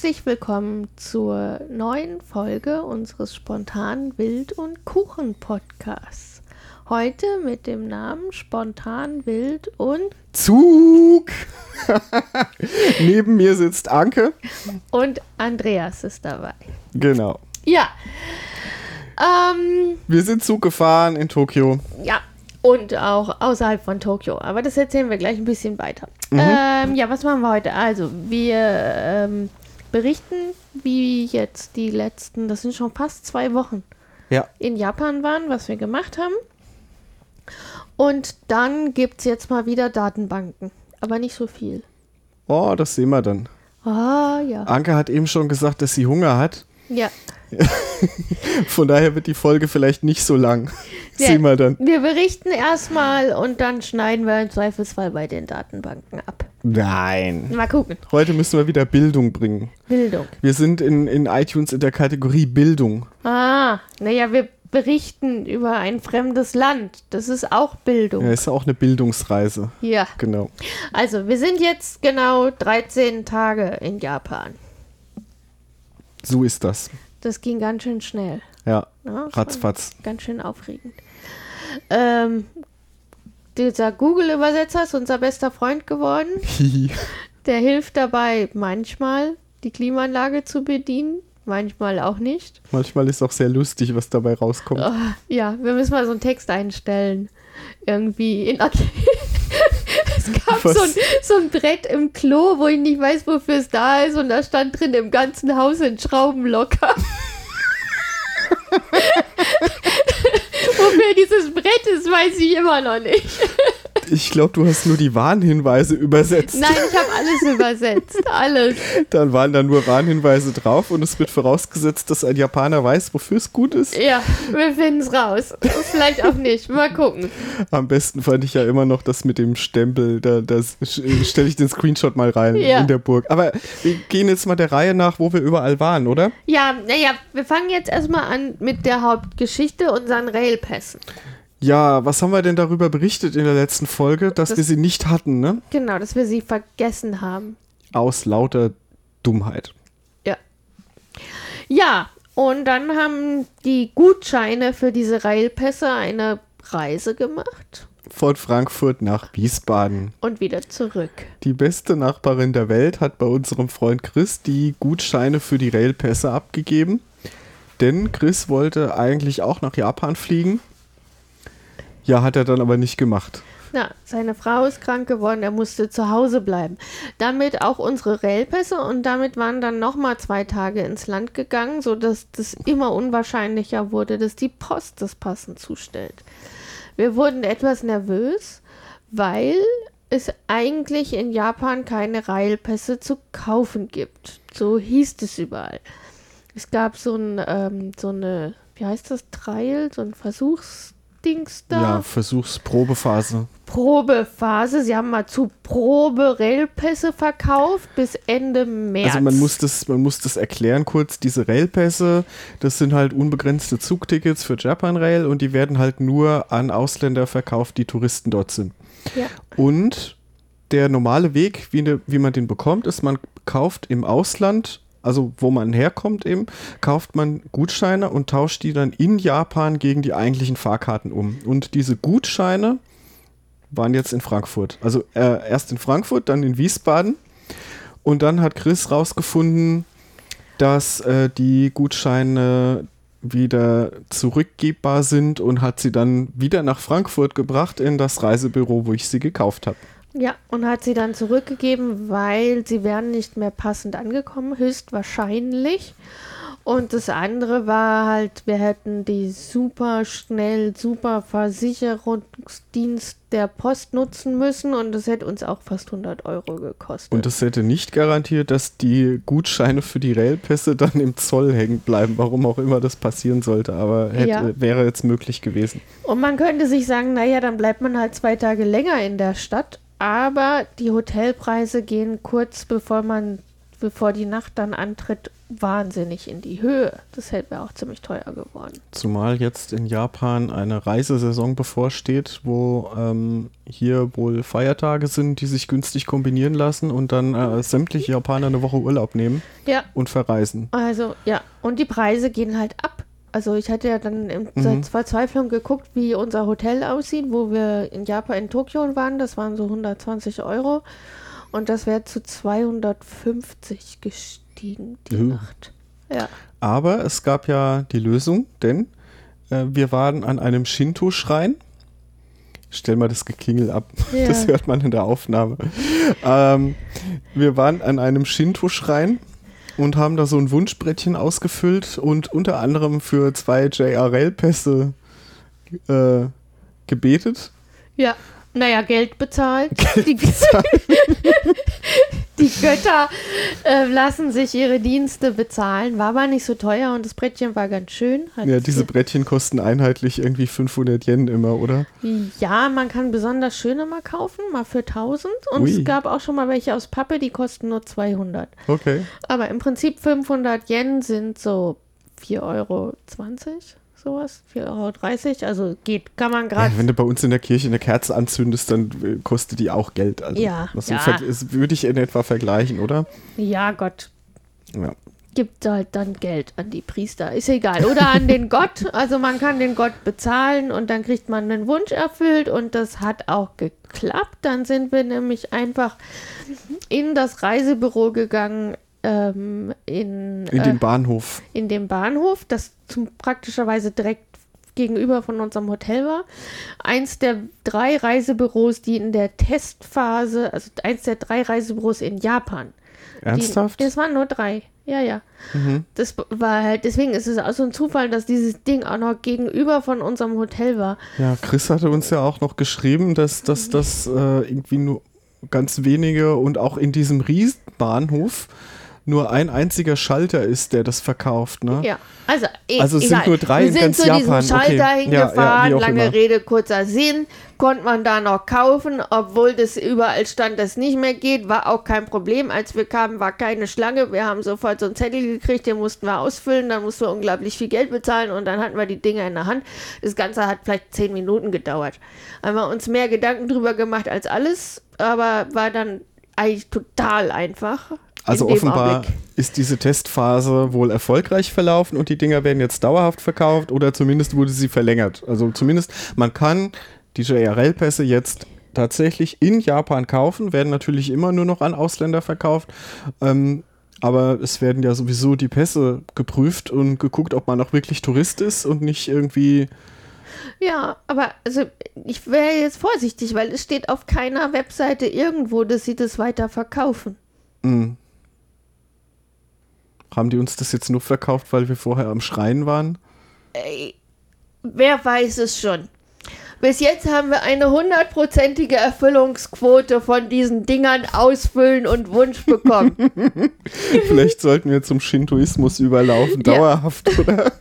Herzlich willkommen zur neuen Folge unseres spontan Wild und Kuchen Podcasts. Heute mit dem Namen Spontan Wild und Zug. Neben mir sitzt Anke. Und Andreas ist dabei. Genau. Ja. Ähm, wir sind Zug gefahren in Tokio. Ja, und auch außerhalb von Tokio. Aber das erzählen wir gleich ein bisschen weiter. Mhm. Ähm, ja, was machen wir heute? Also, wir ähm, berichten, wie jetzt die letzten, das sind schon fast zwei Wochen, ja. in Japan waren, was wir gemacht haben. Und dann gibt es jetzt mal wieder Datenbanken. Aber nicht so viel. Oh, das sehen wir dann. Ah, ja. Anke hat eben schon gesagt, dass sie Hunger hat. Ja. Von daher wird die Folge vielleicht nicht so lang. Ja, Sehen wir dann. Wir berichten erstmal und dann schneiden wir im Zweifelsfall bei den Datenbanken ab. Nein. Mal gucken. Heute müssen wir wieder Bildung bringen. Bildung. Wir sind in, in iTunes in der Kategorie Bildung. Ah, naja, wir berichten über ein fremdes Land. Das ist auch Bildung. Ja, ist auch eine Bildungsreise. Ja. Genau. Also, wir sind jetzt genau 13 Tage in Japan. So ist das. Das ging ganz schön schnell. Ja, ja ratzfatz. Ganz schön aufregend. Ähm, dieser Google-Übersetzer ist unser bester Freund geworden. Der hilft dabei, manchmal die Klimaanlage zu bedienen, manchmal auch nicht. Manchmal ist auch sehr lustig, was dabei rauskommt. Oh, ja, wir müssen mal so einen Text einstellen. Irgendwie in Es gab so ein, so ein, Brett im Klo, wo ich nicht weiß, wofür es da ist, und da stand drin im ganzen Haus sind Schrauben locker. wofür dieses Brett ist, weiß ich immer noch nicht. Ich glaube, du hast nur die Warnhinweise übersetzt. Nein, ich habe alles übersetzt. Alles. Dann waren da nur Warnhinweise drauf und es wird vorausgesetzt, dass ein Japaner weiß, wofür es gut ist. Ja, wir finden es raus. Vielleicht auch nicht. Mal gucken. Am besten fand ich ja immer noch das mit dem Stempel. Da stelle ich den Screenshot mal rein ja. in der Burg. Aber wir gehen jetzt mal der Reihe nach, wo wir überall waren, oder? Ja, naja, wir fangen jetzt erstmal an mit der Hauptgeschichte, unseren Railpässen. Ja, was haben wir denn darüber berichtet in der letzten Folge, dass das, wir sie nicht hatten, ne? Genau, dass wir sie vergessen haben. Aus lauter Dummheit. Ja. Ja, und dann haben die Gutscheine für diese Railpässe eine Reise gemacht. Von Frankfurt nach Wiesbaden. Und wieder zurück. Die beste Nachbarin der Welt hat bei unserem Freund Chris die Gutscheine für die Railpässe abgegeben. Denn Chris wollte eigentlich auch nach Japan fliegen ja, hat er dann aber nicht gemacht. Ja, seine Frau ist krank geworden, er musste zu Hause bleiben. Damit auch unsere Railpässe und damit waren dann nochmal zwei Tage ins Land gegangen, sodass das immer unwahrscheinlicher wurde, dass die Post das passend zustellt. Wir wurden etwas nervös, weil es eigentlich in Japan keine Railpässe zu kaufen gibt. So hieß es überall. Es gab so, ein, ähm, so eine, wie heißt das, Trial, so ein Versuchs Dings da. Ja, Versuchsprobephase. Probephase. Sie haben mal zu Probe-Railpässe verkauft bis Ende März. Also man muss das, man muss das erklären kurz. Diese Railpässe, das sind halt unbegrenzte Zugtickets für Japan Rail und die werden halt nur an Ausländer verkauft, die Touristen dort sind. Ja. Und der normale Weg, wie, ne, wie man den bekommt, ist, man kauft im Ausland also wo man herkommt eben, kauft man Gutscheine und tauscht die dann in Japan gegen die eigentlichen Fahrkarten um. Und diese Gutscheine waren jetzt in Frankfurt. Also äh, erst in Frankfurt, dann in Wiesbaden. Und dann hat Chris rausgefunden, dass äh, die Gutscheine wieder zurückgebbar sind und hat sie dann wieder nach Frankfurt gebracht in das Reisebüro, wo ich sie gekauft habe. Ja, und hat sie dann zurückgegeben, weil sie wären nicht mehr passend angekommen, höchstwahrscheinlich. Und das andere war halt, wir hätten die super schnell, super Versicherungsdienst der Post nutzen müssen und das hätte uns auch fast 100 Euro gekostet. Und das hätte nicht garantiert, dass die Gutscheine für die Railpässe dann im Zoll hängen bleiben, warum auch immer das passieren sollte, aber hätte, ja. wäre jetzt möglich gewesen. Und man könnte sich sagen, naja, dann bleibt man halt zwei Tage länger in der Stadt aber die Hotelpreise gehen kurz bevor man bevor die Nacht dann antritt, wahnsinnig in die Höhe. Das wäre auch ziemlich teuer geworden. Zumal jetzt in Japan eine Reisesaison bevorsteht, wo ähm, hier wohl Feiertage sind, die sich günstig kombinieren lassen und dann äh, sämtliche Japaner eine Woche Urlaub nehmen Ja, und verreisen. also ja. Und die Preise gehen halt ab. Also ich hatte ja dann in Mhm. Verzweiflung geguckt, wie unser Hotel aussieht, wo wir in Japan, in Tokio waren. Das waren so 120 Euro. Und das wäre zu 250 gestiegen, die Uh. Nacht. Ja. Aber es gab ja die Lösung, denn äh, wir waren an einem Shinto-Schrein. Stell mal das Geklingel ab, Ja. das hört man in der Aufnahme. ähm, wir waren an einem Shinto-Schrein und haben da so ein Wunschbrettchen ausgefüllt und unter anderem für zwei JRL-Pässe äh, gebetet. Ja, naja, Geld bezahlt. die, die Götter äh, lassen sich ihre Dienste bezahlen. War aber nicht so teuer und das Brettchen war ganz schön. Hat Ja, diese Brettchen kosten einheitlich irgendwie 500 Yen immer, oder? ja, man kann besonders schöne mal kaufen, mal für 1000. Und Ui. es gab auch schon mal welche aus Pappe, die kosten nur 200. Okay. Aber im Prinzip 500 Yen sind so 4,20 Euro. Sowas, 4,30 Euro. Also geht, kann man gerade Ja, wenn du bei uns in der Kirche eine Kerze anzündest, dann äh, kostet die auch Geld. Also, Ja, das ja. ist- würde ich in etwa vergleichen, oder? Ja, Gott. Ja. Gibt halt dann Geld an die Priester. Ist egal. Oder an den Gott. Also man kann den Gott bezahlen und dann kriegt man einen Wunsch erfüllt und das hat auch geklappt. Dann sind wir nämlich einfach in das Reisebüro gegangen. Ähm, in, In äh, den Bahnhof. in dem Bahnhof, das zum, praktischerweise direkt gegenüber von unserem Hotel war. Eins der drei Reisebüros, die in der Testphase, also eins der drei Reisebüros in Japan. Ernsthaft? Die, es waren nur drei. Ja, ja. Mhm. Das war halt, deswegen ist es auch so ein Zufall, dass dieses Ding auch noch gegenüber von unserem Hotel war. Ja, Chris hatte uns ja auch noch geschrieben, dass, dass das äh, irgendwie nur ganz wenige und auch in diesem Riesenbahnhof nur ein einziger Schalter ist, der das verkauft, ne? Ja, also, e Also es sind nur drei Wir in sind ganz zu Japan. diesem Okay. Schalter Ja, ja, hingefahren, wie auch lange immer. Rede, kurzer Sinn, konnte man da noch kaufen, obwohl das überall stand, das nicht mehr geht, war auch kein Problem. Als wir kamen, war keine Schlange, wir haben sofort so einen Zettel gekriegt, den mussten wir ausfüllen, dann mussten wir unglaublich viel Geld bezahlen und dann hatten wir die Dinger in der Hand. Das Ganze hat vielleicht zehn Minuten gedauert. Haben wir uns mehr Gedanken drüber gemacht als alles, aber war dann eigentlich total einfach. Also offenbar Augenblick. ist diese Testphase wohl erfolgreich verlaufen und die Dinger werden jetzt dauerhaft verkauft oder zumindest wurde sie verlängert. Also zumindest man kann die JRL-Pässe jetzt tatsächlich in Japan kaufen, werden natürlich immer nur noch an Ausländer verkauft. Ähm, aber es werden ja sowieso die Pässe geprüft und geguckt, ob man auch wirklich Tourist ist und nicht irgendwie. Ja, aber also ich wäre jetzt vorsichtig, weil es steht auf keiner Webseite irgendwo, dass sie das weiter verkaufen. Mh. Haben die uns das jetzt nur verkauft, weil wir vorher am Schreien waren? Ey, wer weiß es schon. Bis jetzt haben wir eine hundertprozentige Erfüllungsquote von diesen Dingern ausfüllen und Wunsch bekommen. Vielleicht sollten wir zum Shintoismus überlaufen, Ja. dauerhaft, oder?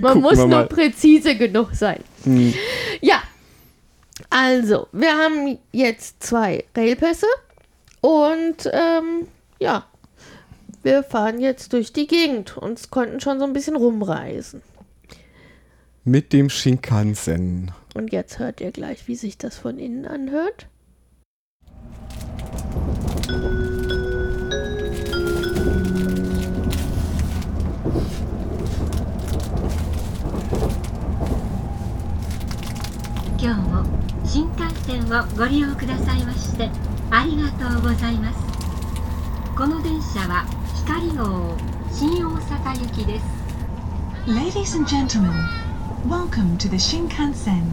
Man Gucken muss nur mal. präzise genug sein. Hm. Ja, also, wir haben jetzt zwei Railpässe und ähm, ja, wir fahren jetzt durch die Gegend und konnten schon so ein bisschen rumreisen. Mit dem Shinkansen. Und jetzt hört ihr gleich, wie sich das von innen anhört.「今日も新幹線をご利用くださいましてありがとうございます」 この電車は光号新大阪行きです Ladies and gentlemen, welcome to the Shinkansen.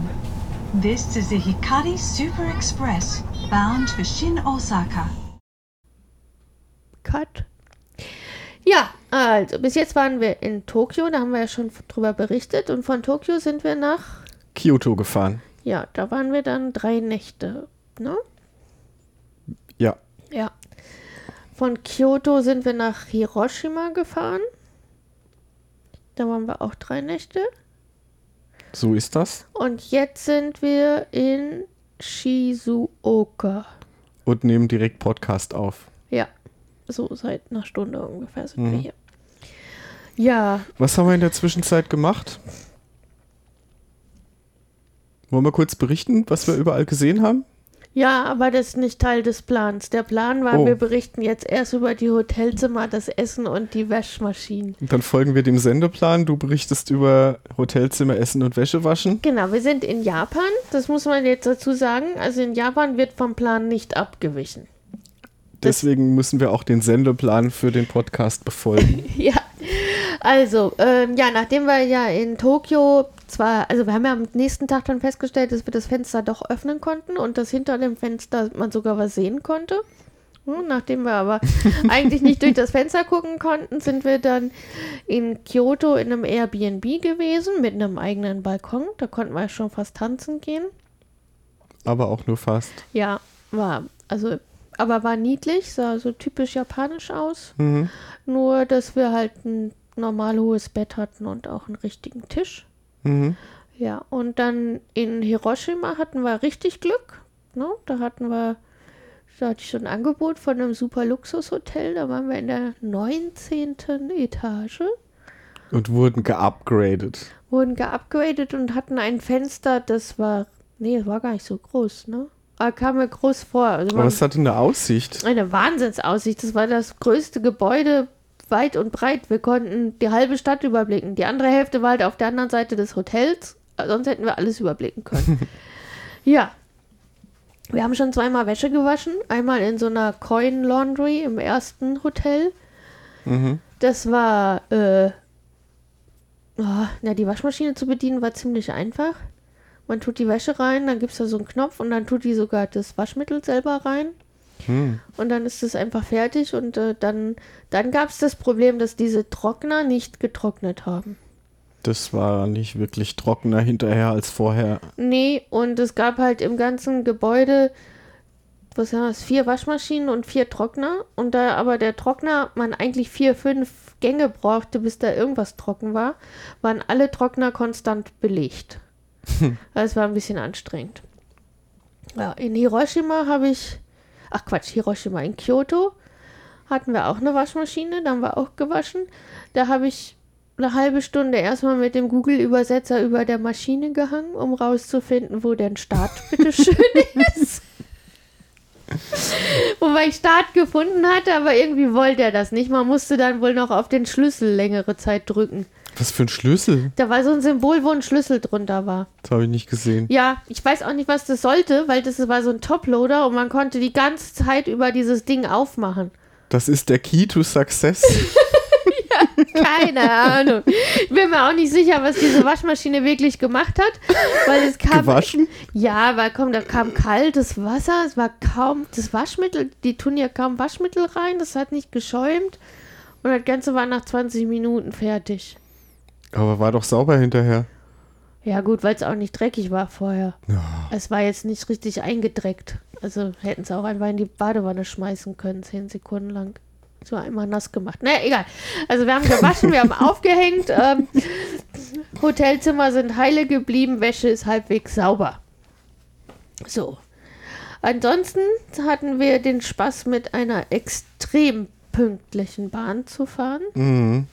This is the Hikari Super Express bound for Shin Osaka. Cut. Ja, also bis jetzt waren wir in Tokio, da haben wir ja schon drüber berichtet. Und von Tokio sind wir nach, Kyoto gefahren. ja, da waren wir dann drei Nächte, ne? Ja. Ja. Von Kyoto sind wir nach Hiroshima gefahren. Da waren wir auch drei Nächte. So ist das. Und jetzt sind wir in Shizuoka. Und nehmen direkt Podcast auf. Ja, so seit einer Stunde ungefähr sind Mhm. wir hier. Ja, Was haben wir in der Zwischenzeit gemacht? Wollen wir kurz berichten, was wir überall gesehen haben? Ja, aber das ist nicht Teil des Plans. Der Plan war, Oh. wir berichten jetzt erst über die Hotelzimmer, das Essen und die Waschmaschinen. Und dann folgen wir dem Sendeplan. Du berichtest über Hotelzimmer, Essen und Wäsche waschen. Genau, wir sind in Japan, das muss man jetzt dazu sagen. Also in Japan wird vom Plan nicht abgewichen. Das- Deswegen müssen wir auch den Sendeplan für den Podcast befolgen. Ja, also, ähm, ja, nachdem wir ja in Tokio zwar, also wir haben ja am nächsten Tag dann festgestellt, dass wir das Fenster doch öffnen konnten und dass hinter dem Fenster man sogar was sehen konnte. Hm, Nachdem wir aber eigentlich nicht durch das Fenster gucken konnten, sind wir dann in Kyoto in einem Airbnb gewesen mit einem eigenen Balkon. Da konnten wir schon fast tanzen gehen. Aber auch nur fast. Ja, war, also, aber war niedlich, sah so typisch japanisch aus. Mhm. Nur, dass wir halt ein normal hohes Bett hatten und auch einen richtigen Tisch. Mhm. Ja, und dann in Hiroshima hatten wir richtig Glück. Ne? Da hatten wir, da hatte ich so ein Angebot von einem super Luxushotel. Da waren wir in der 19. Etage, Und wurden geupgradet. wurden geupgradet und hatten ein Fenster, das war, nee, das war gar nicht so groß, ne? Aber kam mir groß vor. Also Aber es hatte eine Aussicht. Eine Wahnsinnsaussicht. Das war das größte Gebäude weit und breit. Wir konnten die halbe Stadt überblicken. Die andere Hälfte war halt auf der anderen Seite des Hotels. Sonst hätten wir alles überblicken können. ja. Wir haben schon zweimal Wäsche gewaschen. Einmal in so einer Coin Laundry im ersten Hotel. Mhm. Das war, äh, oh, na, die Waschmaschine zu bedienen war ziemlich einfach. Man tut die Wäsche rein, dann gibt es da so einen Knopf und dann tut die sogar das Waschmittel selber rein. Hm. Und dann ist es einfach fertig und äh, dann, dann gab es das Problem, dass diese Trockner nicht getrocknet haben. Das war nicht wirklich trockener hinterher als vorher. Nee, und es gab halt im ganzen Gebäude, was haben das, vier Waschmaschinen und vier Trockner. Und da aber der Trockner, man eigentlich vier, fünf Gänge brauchte, bis da irgendwas trocken war, waren alle Trockner konstant belegt. Das war ein bisschen anstrengend. Ja, in Hiroshima habe ich, ach Quatsch, Hiroshima, in Kyoto hatten wir auch eine Waschmaschine, da haben wir auch gewaschen. Da habe ich eine halbe Stunde erstmal mit dem Google-Übersetzer über der Maschine gehangen, um rauszufinden, wo denn Start bitte schön ist. Wobei ich Start gefunden hatte, aber irgendwie wollte er das nicht. Man musste dann wohl noch auf den Schlüssel längere Zeit drücken. Was für ein Schlüssel? Da war so ein Symbol, wo ein Schlüssel drunter war. Das habe ich nicht gesehen. Ja, ich weiß auch nicht, was das sollte, weil das war so ein Toploader und man konnte die ganze Zeit über dieses Ding aufmachen. Das ist der Key to Success. Keine Ahnung. Ich bin mir auch nicht sicher, was diese Waschmaschine wirklich gemacht hat, weil es kam. Gewaschen? Ja, weil komm, da kam kaltes Wasser, es war kaum das Waschmittel, die tun ja kaum Waschmittel rein, das hat nicht geschäumt und das Ganze war nach 20 Minuten fertig. Aber war doch sauber hinterher. Ja, gut, weil es auch nicht dreckig war vorher. Es war jetzt nicht richtig eingedreckt. Also hätten sie auch einfach in die Badewanne schmeißen können, zehn Sekunden lang. So einmal nass gemacht. Naja, egal. Also wir haben gewaschen, wir haben aufgehängt. Ähm, Hotelzimmer sind heile geblieben, Wäsche ist halbwegs sauber. So. Ansonsten hatten wir den Spaß, mit einer extrem pünktlichen Bahn zu fahren, Mhm.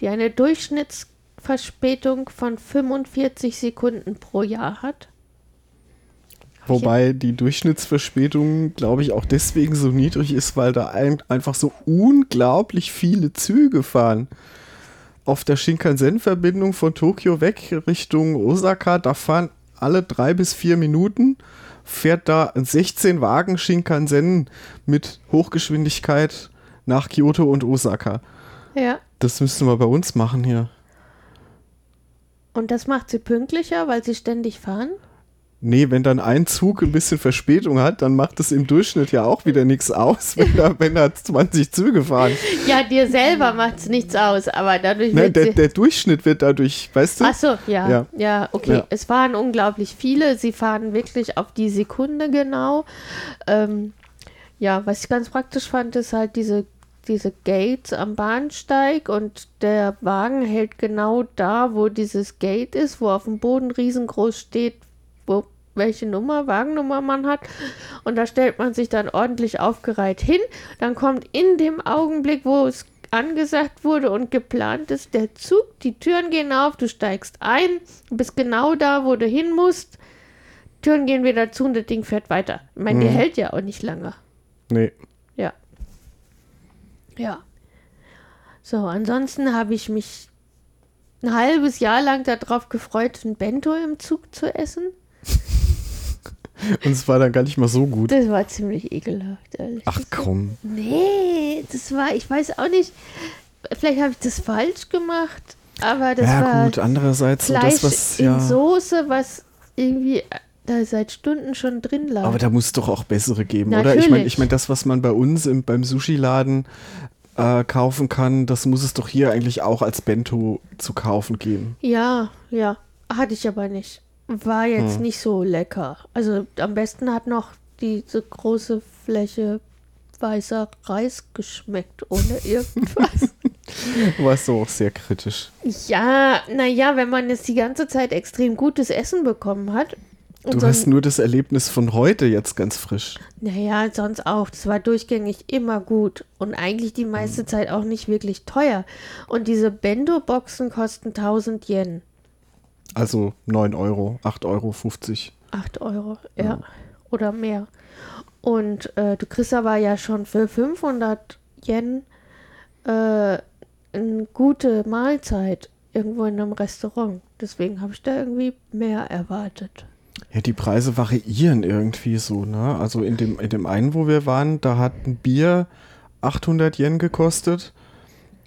Die eine Durchschnittsverspätung von 45 Sekunden pro Jahr hat. Wobei die Durchschnittsverspätung, glaube ich, auch deswegen so niedrig ist, weil da ein, einfach so unglaublich viele Züge fahren. Auf der Shinkansen-Verbindung von Tokio weg Richtung Osaka, da fahren alle drei bis vier Minuten, fährt da ein 16 Wagen Shinkansen mit Hochgeschwindigkeit nach Kyoto und Osaka. Ja. Das müssten wir bei uns machen hier. Und das macht sie pünktlicher, weil sie ständig fahren? Nee, wenn dann ein Zug ein bisschen Verspätung hat, dann macht es im Durchschnitt ja auch wieder nichts aus, wenn da, wenn da 20 Züge fahren. Ja, dir selber macht es nichts aus, aber dadurch Ne, wird der, der Durchschnitt wird dadurch, weißt du? Ach so, ja, Ja. ja, okay. Ja. Es fahren unglaublich viele. Sie fahren wirklich auf die Sekunde genau. Ähm, ja, was ich ganz praktisch fand, ist halt diese, diese Gates am Bahnsteig und der Wagen hält genau da, wo dieses Gate ist, wo auf dem Boden riesengroß steht, wo welche Nummer, Wagennummer man hat. Und da stellt man sich dann ordentlich aufgereiht hin. Dann kommt in dem Augenblick, wo es angesagt wurde und geplant ist, der Zug, die Türen gehen auf, du steigst ein, bist genau da, wo du hin musst. Türen gehen wieder zu und das Ding fährt weiter. Ich meine, der Mhm. hält ja auch nicht lange. Nee. Ja. Ja. So, ansonsten habe ich mich ein halbes Jahr lang darauf gefreut, ein Bento im Zug zu essen. Und es war dann gar nicht mal so gut. Das war ziemlich ekelhaft, ehrlich Ach komm. Nee, das war, ich weiß auch nicht, vielleicht habe ich das falsch gemacht, aber das ja war gut, andererseits Fleisch das, was in ja. Soße, was irgendwie da seit Stunden schon drin lag. Aber da muss es doch auch bessere geben, oder? Ich meine, Natürlich. ich mein, das, was man bei uns im, beim Sushi-Laden äh, kaufen kann, das muss es doch hier eigentlich auch als Bento zu kaufen geben. Ja, ja. Hatte ich aber nicht. War jetzt Hm. nicht so lecker. Also am besten hat noch diese große Fläche weißer Reis geschmeckt, ohne irgendwas. Warst du auch sehr kritisch. ja, naja, wenn man jetzt die ganze Zeit extrem gutes Essen bekommen hat. Du so hast nur das Erlebnis von heute jetzt ganz frisch. Naja, sonst auch. Das war durchgängig immer gut. Und eigentlich die meiste Hm. Zeit auch nicht wirklich teuer. Und diese Bendo-Boxen kosten 1000 Yen. Also 9 Euro, 8,50 Euro. 8 Euro, ja. Oder mehr. Und äh, du kriegst aber ja schon für 500 Yen äh, eine gute Mahlzeit irgendwo in einem Restaurant. Deswegen habe ich da irgendwie mehr erwartet. Ja, die Preise variieren irgendwie so, ne? Also in dem, in dem einen, wo wir waren, da hat ein Bier 800 Yen gekostet.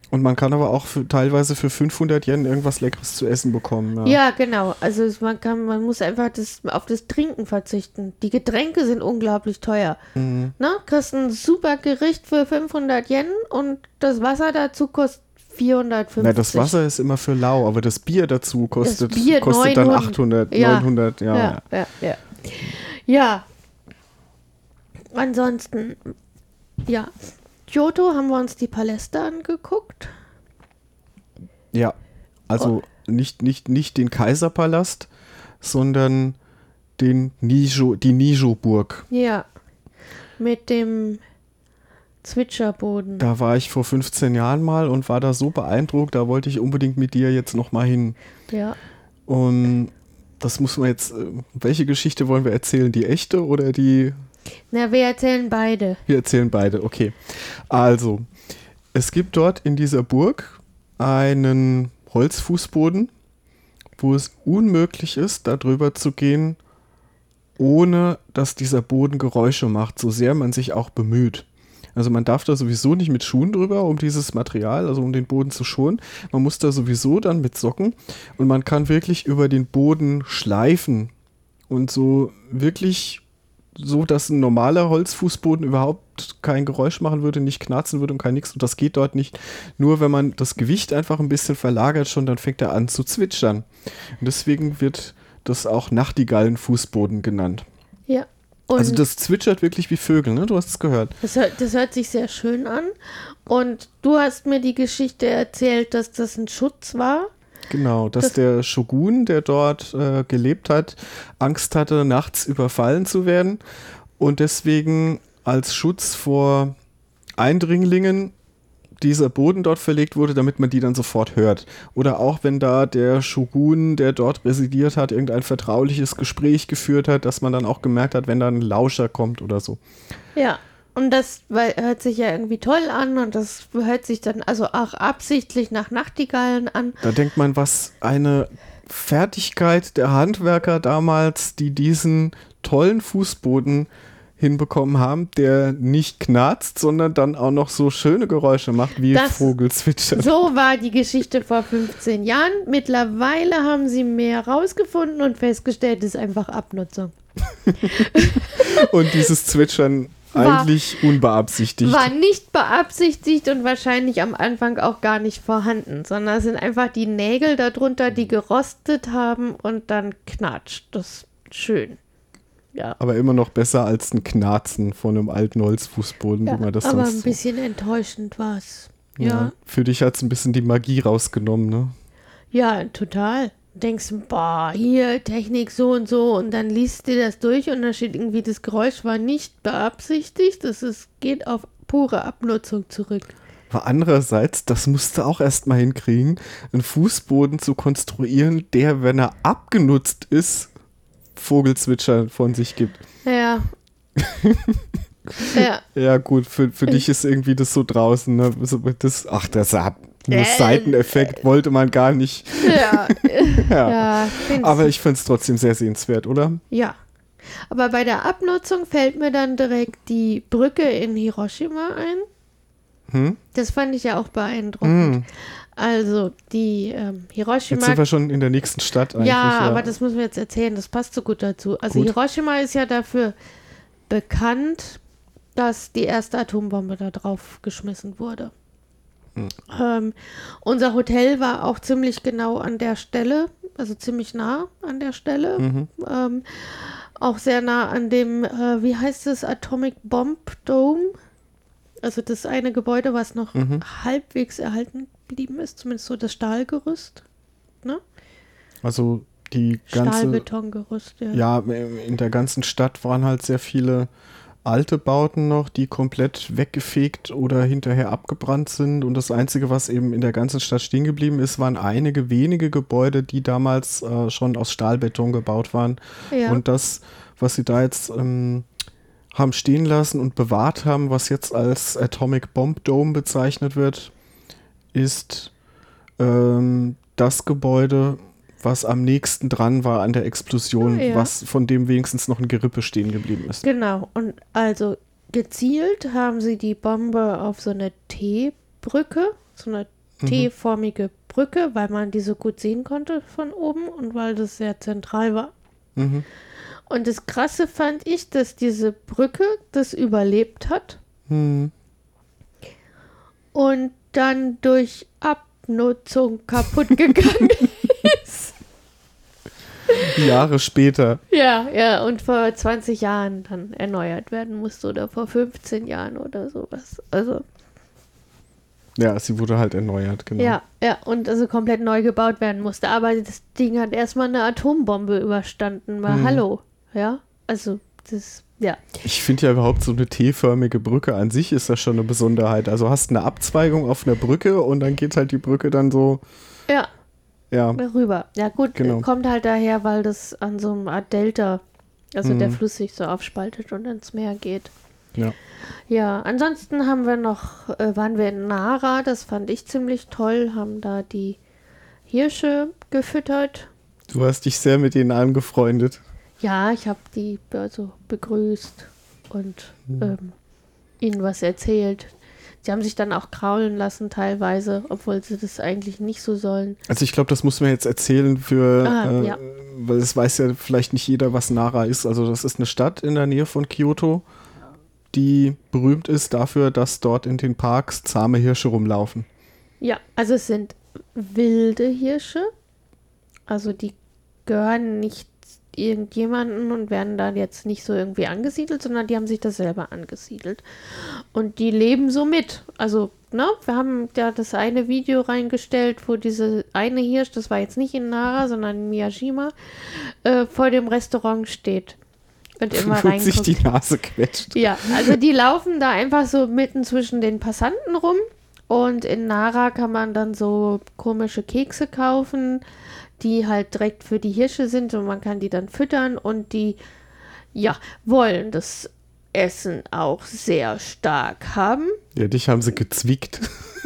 Und man kann aber auch für, teilweise für 500 Yen irgendwas Leckeres zu essen bekommen. Ja, genau. Also man kann, man muss einfach das, auf das Trinken verzichten. Die Getränke sind unglaublich teuer. Mhm. Ne? Kriegst ein super Gericht für 500 Yen und das Wasser dazu kostet 450. Na, das Wasser ist immer für lau, aber das Bier dazu kostet, Bier kostet dann 900. 800, Ja. 900, ja. ja, ja, ja. Ja. Ansonsten, ja. Kyoto haben wir uns die Paläste angeguckt. Ja, also nicht, nicht, nicht den Kaiserpalast, sondern den Nijo, die Nijo-Burg. Ja. Mit dem Zwitscherboden. Da war ich vor 15 Jahren mal und war da so beeindruckt, da wollte ich unbedingt mit dir jetzt nochmal hin. Ja. Und das muss man jetzt, äh, welche Geschichte wollen wir erzählen? Die echte oder die, Na, wir erzählen beide. wir erzählen beide, okay. Also, es gibt dort in dieser Burg einen Holzfußboden, wo es unmöglich ist, da drüber zu gehen, ohne dass dieser Boden Geräusche macht, so sehr man sich auch bemüht. Also man darf da sowieso nicht mit Schuhen drüber, um dieses Material, also um den Boden zu schonen. Man muss da sowieso dann mit Socken und man kann wirklich über den Boden schleifen und so wirklich so, dass ein normaler Holzfußboden überhaupt kein Geräusch machen würde, nicht knarzen würde und kein nix. Und das geht dort nicht. Nur wenn man das Gewicht einfach ein bisschen verlagert schon, dann fängt er an zu zwitschern. Und deswegen wird das auch Nachtigallenfußboden genannt. Ja. Und also das zwitschert wirklich wie Vögel, ne? Du hast es gehört. Das hört, das hört sich sehr schön an. Und du hast mir die Geschichte erzählt, dass das ein Schutz war. Genau, dass Das- der Shogun, der dort äh, gelebt hat, Angst hatte, nachts überfallen zu werden und deswegen als Schutz vor Eindringlingen dieser Boden dort verlegt wurde, damit man die dann sofort hört. Oder auch wenn da der Shogun, der dort residiert hat, irgendein vertrauliches Gespräch geführt hat, dass man dann auch gemerkt hat, wenn da ein Lauscher kommt oder so. Ja. Und das weil, hört sich ja irgendwie toll an und das hört sich dann also auch absichtlich nach Nachtigallen an. Da denkt man, was eine Fertigkeit der Handwerker damals, die diesen tollen Fußboden hinbekommen haben, der nicht knarzt, sondern dann auch noch so schöne Geräusche macht, wie Das- Vogelzwitschern. So war die Geschichte vor 15 Jahren. Mittlerweile haben sie mehr rausgefunden und festgestellt, es ist einfach Abnutzung. Und dieses Zwitschern War- eigentlich unbeabsichtigt. War nicht beabsichtigt und wahrscheinlich am Anfang auch gar nicht vorhanden, sondern es sind einfach die Nägel darunter, die gerostet haben und dann knatscht. Das ist schön. Ja. aber immer noch besser als ein Knarzen von einem alten Holzfußboden, ja wie man das aber sonst ein bisschen enttäuschend war es. so. Ja. Für dich hat es ein bisschen die Magie rausgenommen, ne? ja, total. denkst, boah, hier Technik so und so und dann liest dir das durch und da steht irgendwie, das Geräusch war nicht beabsichtigt, das ist, geht auf pure Abnutzung zurück. Aber andererseits, das musst du auch erstmal hinkriegen, einen Fußboden zu konstruieren, der, wenn er abgenutzt ist, Vogelzwitscher von sich gibt. Ja. ja. Ja, gut, für, für dich ist irgendwie das so draußen, ne? Das, ach, das hat einen Äh, Seiteneffekt wollte man gar nicht. Ja. Ja. ja, find's- Aber ich finde es trotzdem sehr sehenswert, oder? ja. Aber bei der Abnutzung fällt mir dann direkt die Brücke in Hiroshima ein. Hm? Das fand ich ja auch beeindruckend. Hm. Also die ähm, Jetzt Hiroshima. sind wir schon in der nächsten Stadt eigentlich. ja, aber das müssen wir jetzt erzählen. Das passt so gut dazu. Also Gut. Hiroshima ist ja dafür bekannt, dass die erste Atombombe da drauf geschmissen wurde. Hm. Ähm, unser Hotel war auch ziemlich genau an der Stelle, also ziemlich nah an der Stelle. Mhm. Ähm, auch sehr nah an dem, äh, wie heißt es, Atomic Bomb Dome. Also das eine Gebäude, was noch Mhm. halbwegs erhalten geblieben ist, zumindest so das Stahlgerüst. Ne? Also die ganze, Stahlbetongerüst, ja. ja, in der ganzen Stadt waren halt sehr viele alte Bauten noch, die komplett weggefegt oder hinterher abgebrannt sind. Und das Einzige, was eben in der ganzen Stadt stehen geblieben ist, waren einige wenige Gebäude, die damals äh, schon aus Stahlbeton gebaut waren. Ja. Und das, was sie da jetzt ähm, haben stehen lassen und bewahrt haben, was jetzt als Atomic Bomb Dome bezeichnet wird, ist ähm, das Gebäude, was am nächsten dran war an der Explosion, Ah, ja. was von dem wenigstens noch ein Gerippe stehen geblieben ist. Genau. Und also gezielt haben sie die Bombe auf so eine T-Brücke, so eine Mhm. T-formige Brücke, weil man die so gut sehen konnte von oben und weil das sehr zentral war. Mhm. Und das Krasse fand ich, dass diese Brücke das überlebt hat Hm. und dann durch Abnutzung kaputt gegangen ist. Jahre später. Ja, ja, und vor 20 Jahren dann erneuert werden musste oder vor 15 Jahren oder sowas. Also, Ja, sie wurde halt erneuert, genau. ja, ja, und also komplett neu gebaut werden musste. Aber das Ding hat erstmal eine Atombombe überstanden. Mal Hm. hallo, ja, also das, ja. Ich finde ja überhaupt so eine T-förmige Brücke an sich ist das schon eine Besonderheit. Also hast eine Abzweigung auf einer Brücke und dann geht halt die Brücke dann so, Ja, ja, rüber. Ja, gut, Genau. kommt halt daher, weil das an so einem Art Delta, also der Mhm. Fluss sich so aufspaltet und ins Meer geht. ja. Ja, ansonsten haben wir noch, äh, waren wir in Nara, das fand ich ziemlich toll, haben da die Hirsche gefüttert. Du hast dich sehr mit ihnen angefreundet. Ja, ich habe die also begrüßt und ähm, ihnen was erzählt. Sie haben sich dann auch kraulen lassen teilweise, obwohl sie das eigentlich nicht so sollen. Also ich glaube, das muss man jetzt erzählen für, Ah, äh, ja. weil es weiß ja vielleicht nicht jeder, was Nara ist. Also das ist eine Stadt in der Nähe von Kyoto, die berühmt ist dafür, dass dort in den Parks zahme Hirsche rumlaufen. Ja, also es sind wilde Hirsche. Also die gehören nicht irgendjemanden und werden da jetzt nicht so irgendwie angesiedelt, sondern die haben sich das selber angesiedelt. Und die leben so mit. Also, ne, wir haben ja das eine Video reingestellt, wo diese eine Hirsch, das war jetzt nicht in Nara, sondern in Miyajima, äh, vor dem Restaurant steht. Und immer und sich reinguckt. die Nase quetscht. Ja, also die laufen da einfach so mitten zwischen den Passanten rum. Und in Nara kann man dann so komische Kekse kaufen, die halt direkt für die Hirsche sind und man kann die dann füttern und die, ja, wollen das Essen auch sehr stark haben. Ja, dich haben sie gezwickt,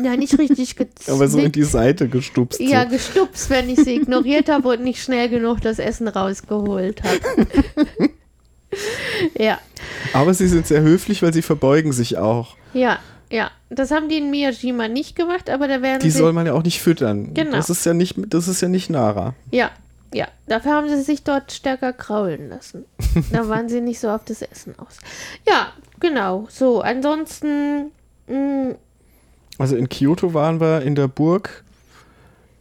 Ja, nicht richtig gezwickt. aber so in die Seite gestupst. ja, gestupst, wenn ich sie ignoriert habe und nicht schnell genug das Essen rausgeholt habe. ja. Aber sie sind sehr höflich, weil sie verbeugen sich auch. Ja, ja. Das haben die in Miyajima nicht gemacht, aber da werden Die sie. soll man ja auch nicht füttern. Genau. Das ist ja nicht, das ist ja nicht Nara. ja, ja. Dafür haben sie sich dort stärker kraulen lassen. da waren sie nicht so auf das Essen aus. Ja, genau. So, ansonsten. mm, Mh, Also in Kyoto waren wir in der Burg.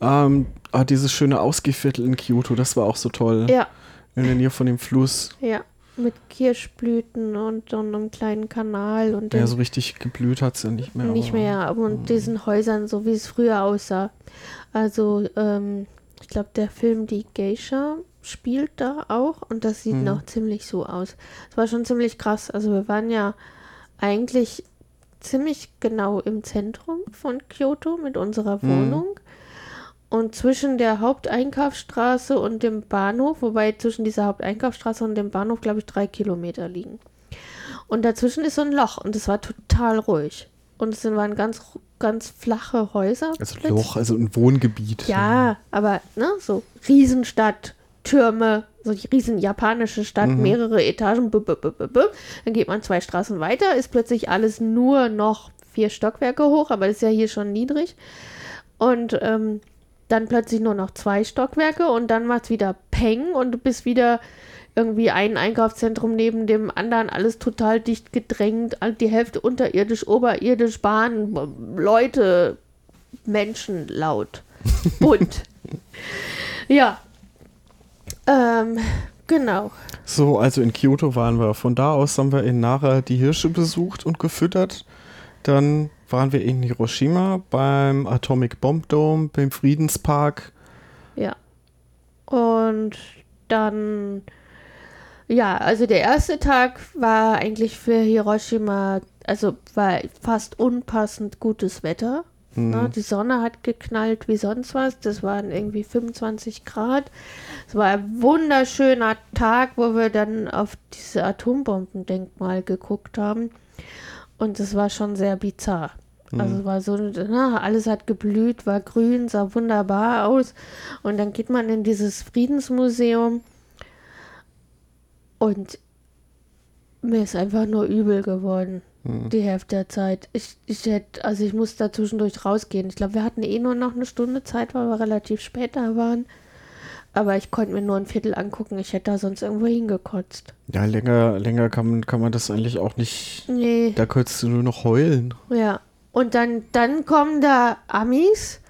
Ähm, ah, dieses schöne Ausgehviertel in Kyoto, das war auch so toll. ja, In der Nähe von dem Fluss. ja. Mit Kirschblüten und so einem kleinen Kanal und Ja, so richtig geblüht hat es ja nicht mehr. nicht aber- mehr. Und diesen Häusern, so wie es früher aussah. Also, ähm, Ich glaube, der Film Die Geisha spielt da auch und das sieht Mhm. noch ziemlich so aus. Es war schon ziemlich krass. Also wir waren ja eigentlich ziemlich genau im Zentrum von Kyoto mit unserer Mhm. Und zwischen der Haupteinkaufsstraße und dem Bahnhof, wobei zwischen dieser Haupteinkaufsstraße und dem Bahnhof, glaube ich, drei Kilometer liegen. Und dazwischen ist so ein Loch und es war total ruhig. Und es waren ganz, ganz flache Häuser. Also plötzlich. Loch, also ein Wohngebiet. Ja, aber ne, so Riesenstadt, Türme, so die riesen japanische Stadt, Mhm. mehrere Etagen, bub, bub, bub. dann geht man zwei Straßen weiter, ist plötzlich alles nur noch vier Stockwerke hoch, aber das ist ja hier schon niedrig. Und ähm, dann plötzlich nur noch zwei Stockwerke und dann macht es wieder Peng und du bist wieder irgendwie ein Einkaufszentrum neben dem anderen, alles total dicht gedrängt, die Hälfte unterirdisch, oberirdisch, Bahn, Leute, Menschen laut, bunt. ja. Ähm, genau. So, also in Kyoto waren wir. Von da aus haben wir in Nara die Hirsche besucht und gefüttert. Dann waren wir in Hiroshima beim Atomic Bomb Dome, beim Friedenspark. Ja. Und dann, ja, also der erste Tag war eigentlich für Hiroshima, also war fast unpassend gutes Wetter. Ne, die Sonne hat geknallt wie sonst was. Das waren irgendwie 25 Grad. Es war ein wunderschöner Tag, wo wir dann auf diese Atombombendenkmal geguckt haben. Und es war schon sehr bizarr. Also es war so, na, alles hat geblüht, war grün, sah wunderbar aus. Und dann geht man in dieses Friedensmuseum und mir ist einfach nur übel geworden. Die Hälfte der Zeit. Ich, ich hätte, also ich muss da zwischendurch rausgehen. Ich glaube, wir hatten eh nur noch eine Stunde Zeit, weil wir relativ spät da waren. Aber ich konnte mir nur ein Viertel angucken. Ich hätte da sonst irgendwo hingekotzt. Ja, länger, länger kann man, kann man das eigentlich auch nicht. Nee. Da könntest du nur noch heulen. Ja. Und dann, dann kommen da Amis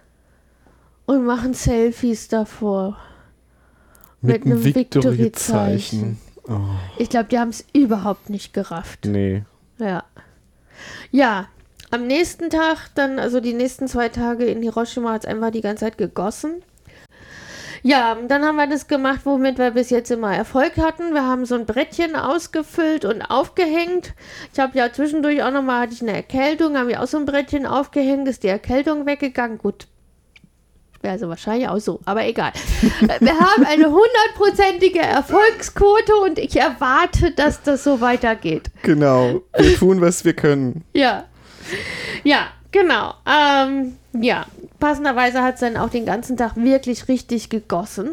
und machen Selfies davor. Mit einem einem Victory-Zeichen. Oh, Ich glaube, die haben es überhaupt nicht gerafft. nee. Ja. Ja. Am nächsten Tag, dann, also die nächsten zwei Tage in Hiroshima hat es einfach die ganze Zeit gegossen. Ja, dann haben wir das gemacht, womit wir bis jetzt immer Erfolg hatten. Wir haben so ein Brettchen ausgefüllt und aufgehängt. Ich habe ja zwischendurch auch nochmal, hatte ich eine Erkältung, habe ich auch so ein Brettchen aufgehängt, ist die Erkältung weggegangen. Gut, wäre also wahrscheinlich auch so, aber egal. Wir haben eine hundertprozentige Erfolgsquote und ich erwarte, dass das so weitergeht. Genau. Wir tun, was wir können. Ja. Ja, genau. Ähm, ja, passenderweise hat es dann auch den ganzen Tag wirklich richtig gegossen.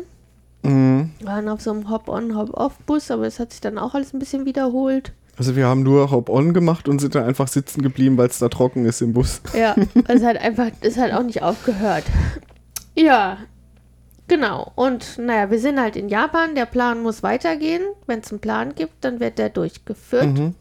Mhm. Wir waren auf so einem Hop-on, Hop-off-Bus, aber es hat sich dann auch alles ein bisschen wiederholt. Also wir haben nur Hop-on gemacht und sind dann einfach sitzen geblieben, weil es da trocken ist im Bus. Ja, es hat einfach, es hat auch nicht aufgehört. Ja, genau. Und naja, wir sind halt in Japan. Der Plan muss weitergehen. Wenn es einen Plan gibt, dann wird der durchgeführt. Mhm.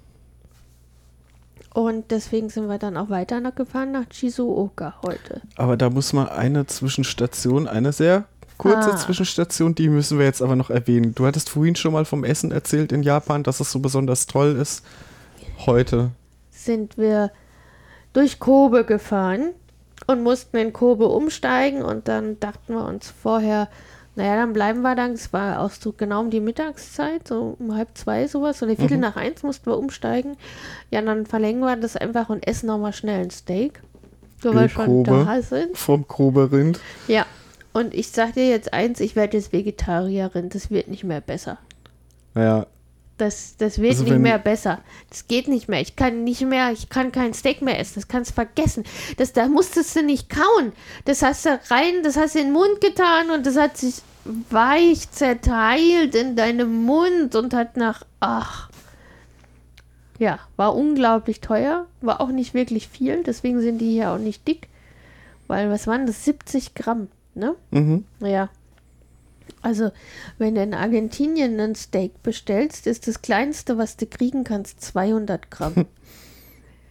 Und deswegen sind wir dann auch weiter nach gefahren nach Shizuoka heute. Aber da muss man eine Zwischenstation, eine sehr kurze Ah. Zwischenstation, die müssen wir jetzt aber noch erwähnen. Du hattest vorhin schon mal vom Essen erzählt in Japan, dass es so besonders toll ist. Heute. sind wir durch Kobe gefahren und mussten in Kobe umsteigen und dann dachten wir uns vorher, naja, dann bleiben wir dann, es war auch so genau um die Mittagszeit, so um halb zwei sowas, oder Viertel nach eins mussten wir umsteigen. Ja, dann verlängern wir das einfach und essen nochmal schnell ein Steak, so weil wir schon da sind. Vom Kobe-Rind. Ja, und ich sag dir jetzt eins, ich werde jetzt Vegetarierin, das wird nicht mehr besser. Naja, Das, das wird Also nicht mehr besser. Das geht nicht mehr. Ich kann nicht mehr, ich kann kein Steak mehr essen. Das kannst du vergessen. Das, da musstest du nicht kauen. Das hast du rein, das hast du in den Mund getan und das hat sich weich zerteilt in deinem Mund und hat nach, ach. Ja, war unglaublich teuer. War auch nicht wirklich viel. Deswegen sind die hier auch nicht dick. Weil, was waren das? 70 Gramm, ne? mhm. Ja. Also, wenn du in Argentinien ein Steak bestellst, ist das kleinste, was du kriegen kannst, 200 Gramm.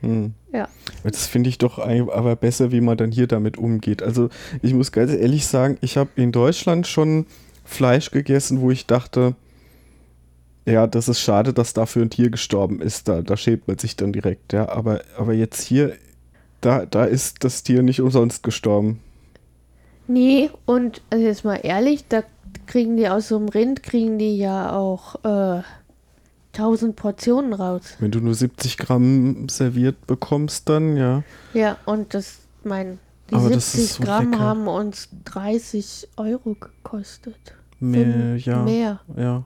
Hm. ja. Das finde ich doch aber besser, wie man dann hier damit umgeht. Also ich muss ganz ehrlich sagen, ich habe in Deutschland schon Fleisch gegessen, wo ich dachte, ja, das ist schade, dass dafür ein Tier gestorben ist. Da, da schämt man sich dann direkt, ja. Aber, aber jetzt hier, da, da ist das Tier nicht umsonst gestorben. Nee, und also jetzt mal ehrlich, da kriegen die aus so einem Rind, kriegen die ja auch äh, 1000 Portionen raus. Wenn du nur 70 Gramm serviert bekommst, dann ja. Ja, und das, mein, die Aber das 70 ist so Gramm lecker. haben uns 30 Euro gekostet. Mehr, ja. Mehr, Ja.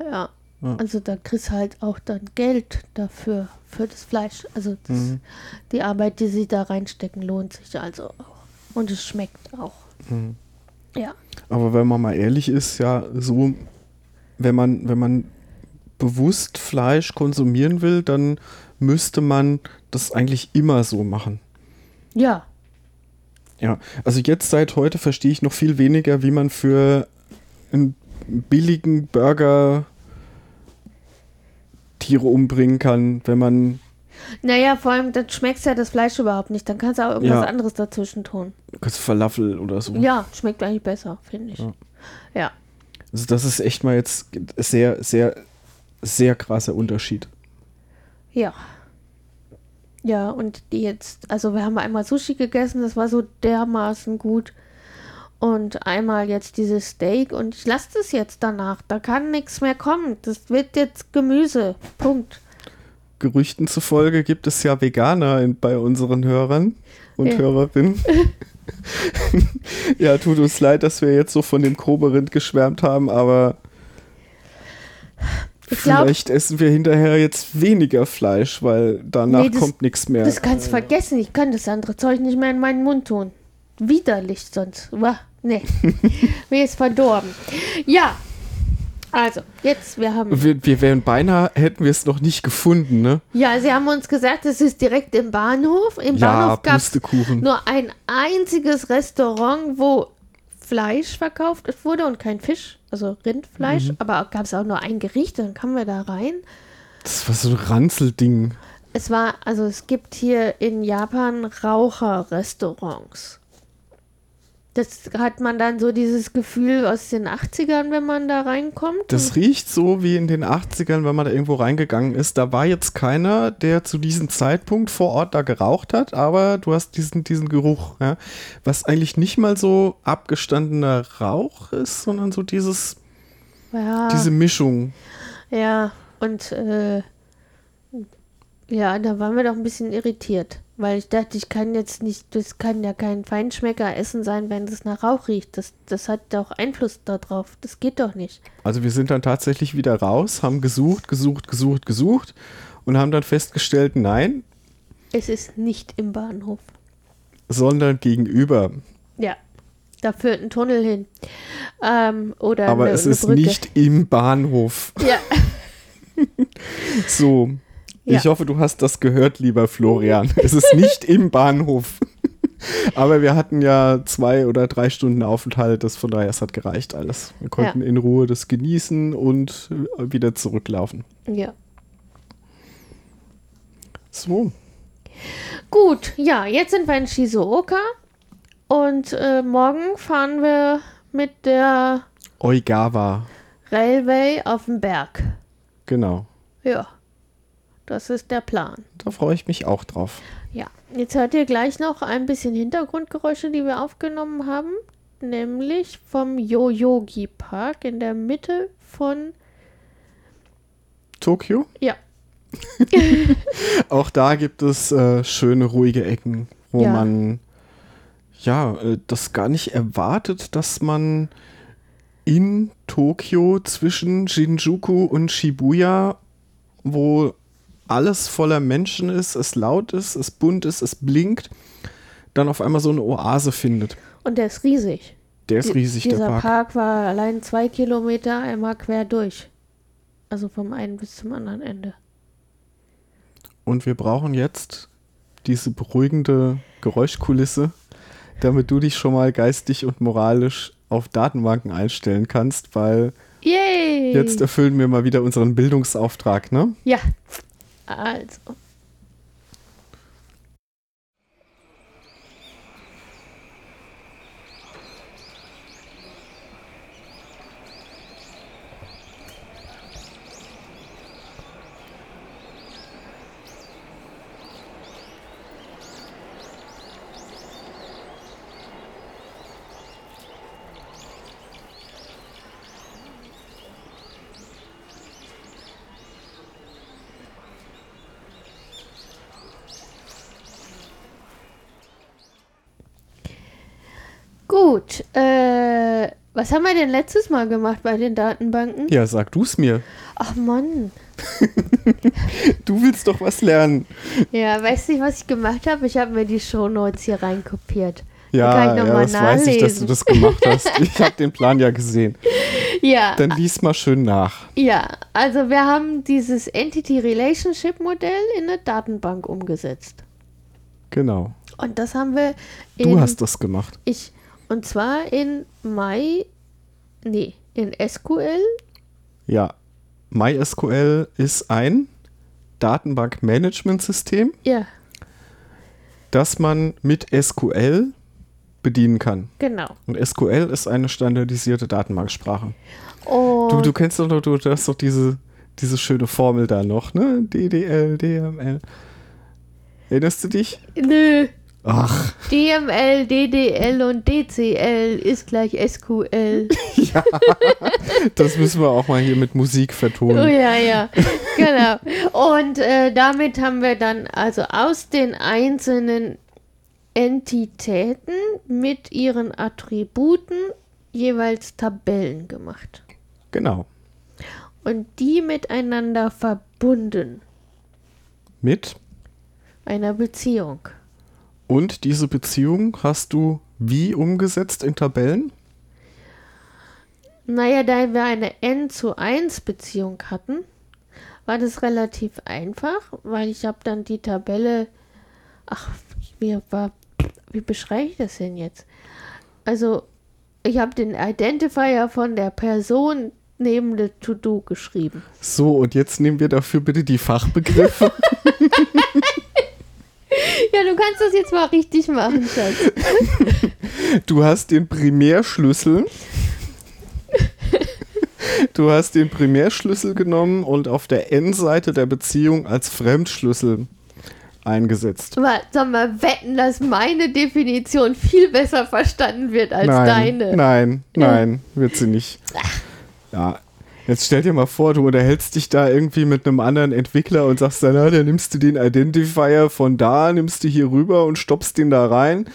ja. Ja. Also da kriegst du halt auch dann Geld dafür, für das Fleisch. Also das, Mhm. die Arbeit, die sie da reinstecken, lohnt sich also auch. Und es schmeckt auch. Mhm. Ja. Aber wenn man mal ehrlich ist, ja, so, wenn man, wenn man bewusst Fleisch konsumieren will, dann müsste man das eigentlich immer so machen. Ja, Ja, also jetzt seit heute verstehe ich noch viel weniger, wie man für einen billigen Burger Tiere umbringen kann, wenn man naja, vor allem, dann schmeckst ja das Fleisch überhaupt nicht. Dann kannst du auch irgendwas Ja. anderes dazwischen tun. Falafel oder so. Ja, schmeckt eigentlich besser, finde ich. Ja. Ja. Also das ist echt mal jetzt sehr, sehr, sehr krasser Unterschied. Ja. Ja, und die jetzt, also wir haben einmal Sushi gegessen, das war so dermaßen gut. Und einmal jetzt dieses Steak und ich lasse das jetzt danach. Da kann nichts mehr kommen. Das wird jetzt Gemüse. Punkt. Gerüchten zufolge gibt es ja Veganer in, bei unseren Hörern und Ja. Hörerinnen. ja, tut uns leid, dass wir jetzt so von dem Koberind geschwärmt haben, aber Ich glaube, vielleicht essen wir hinterher jetzt weniger Fleisch, weil danach Nee, das- kommt nichts mehr. das kannst du vergessen. Ich kann das andere Zeug nicht mehr in meinen Mund tun. Widerlich sonst. Uah, nee. Mir ist verdorben. Ja. Also, jetzt, wir haben. wir, wir wären beinahe, hätten wir es noch nicht gefunden, ne? Ja, sie haben uns gesagt, es ist direkt im Bahnhof. Im Ja, Bahnhof gab es nur ein einziges Restaurant, wo Fleisch verkauft wurde und kein Fisch, also Rindfleisch. Mhm. Aber gab es auch nur ein Gericht, dann kamen wir da rein. Das war so ein Ranzelding. Es war, also es gibt hier in Japan Raucherrestaurants. Das hat man dann so dieses Gefühl aus den 80ern, wenn man da reinkommt. Das riecht so wie in den 80ern, wenn man da irgendwo reingegangen ist. Da war jetzt keiner, der zu diesem Zeitpunkt vor Ort da geraucht hat, aber du hast diesen, diesen Geruch, ja, was eigentlich nicht mal so abgestandener Rauch ist, sondern so dieses, ja, diese Mischung. ja, und äh, ja, da waren wir doch ein bisschen irritiert. Weil ich dachte, ich kann jetzt nicht, das kann ja kein Feinschmecker essen sein, wenn es nach Rauch riecht. Das, das hat doch Einfluss darauf. Das geht doch nicht. Also wir sind dann tatsächlich wieder raus, haben gesucht, gesucht, gesucht, gesucht und haben dann festgestellt, nein, Es ist nicht im Bahnhof. sondern gegenüber. Ja, da führt ein Tunnel hin. Ähm, oder Aber eine, es ist Brücke. nicht im Bahnhof. Ja, So. Ja. Ich hoffe, du hast das gehört, lieber Florian. Es ist nicht im Bahnhof. Aber wir hatten ja zwei oder drei Stunden Aufenthalt, das von daher es hat gereicht alles. Wir konnten in Ruhe das genießen und äh, wieder zurücklaufen. ja. So. Gut, ja, jetzt sind wir in Shizuoka und äh, morgen fahren wir mit der Oigawa. Railway auf den Berg. Genau. Ja, das ist der Plan. Da freue ich mich auch drauf. Ja, jetzt hört ihr gleich noch ein bisschen Hintergrundgeräusche, die wir aufgenommen haben, nämlich vom Yoyogi Park in der Mitte von Tokio. ja, Auch da gibt es äh, schöne, ruhige Ecken, wo Ja. man ja äh, das gar nicht erwartet, dass man in Tokio zwischen Shinjuku und Shibuya, wo alles voller Menschen ist, es laut ist, es bunt ist, es blinkt, dann auf einmal so eine Oase findet. und der ist riesig. Der ist riesig, der Dieser Park. Park. war allein zwei Kilometer einmal quer durch. Also vom einen bis zum anderen Ende. Und wir brauchen jetzt diese beruhigende Geräuschkulisse, damit du dich schon mal geistig und moralisch auf Datenbanken einstellen kannst, weil Yay! jetzt erfüllen wir mal wieder unseren Bildungsauftrag, ne? Ja, also. Gut, äh, was haben wir denn letztes Mal gemacht bei den Datenbanken? Ja, sag du's mir. Ach Mann. Du willst doch was lernen. Ja, weißt du, was ich gemacht habe? Ich habe mir die Shownotes hier reinkopiert. Ja, kann ich noch ja das weiß ich, dass du nachlesen. das gemacht hast. Ich habe den Plan ja gesehen. Ja, Dann lies mal schön nach. ja, also wir haben dieses Entity Relationship Modell in eine Datenbank umgesetzt. Genau. Und das haben wir Du hast das gemacht. ich und zwar in Mai nee, in SQL. Ja. MySQL ist ein Datenbankmanagementsystem, Ja, das man mit SQL bedienen kann. genau. Und SQL ist eine standardisierte Datenbanksprache. Du, du kennst doch noch, du hast doch diese, diese schöne Formel da noch, ne? DDL, DML. Erinnerst du dich? nö, Ach, DML, DDL und DCL ist gleich SQL. das müssen wir auch mal hier mit Musik Oh vertonen. ja, ja, genau. Und äh, damit haben wir dann also aus den einzelnen Entitäten mit ihren Attributen jeweils Tabellen gemacht. Genau. Und die miteinander verbunden. Mit. Einer Beziehung. Und diese Beziehung hast du wie umgesetzt in Tabellen? Naja, da wir eine N zu 1 Beziehung hatten, war das relativ einfach, weil ich habe dann die Tabelle, ach, wie, war, wie beschreibe ich das denn jetzt? Also, ich habe den Identifier von der Person neben der To-Do geschrieben. So, und jetzt nehmen wir dafür bitte die Fachbegriffe. Ja, du kannst das jetzt mal richtig machen, Schatz. Du hast den Primärschlüssel. Du hast den Primärschlüssel genommen und auf der N-Seite der Beziehung als Fremdschlüssel eingesetzt. Aber sag mal, wetten, dass meine Definition viel besser verstanden wird als nein, deine. nein, nein, wird sie nicht. Ja, jetzt stell dir mal vor, du unterhältst dich da irgendwie mit einem anderen Entwickler und sagst dann, na, dann nimmst du den Identifier von da, nimmst du hier rüber und stoppst den da rein.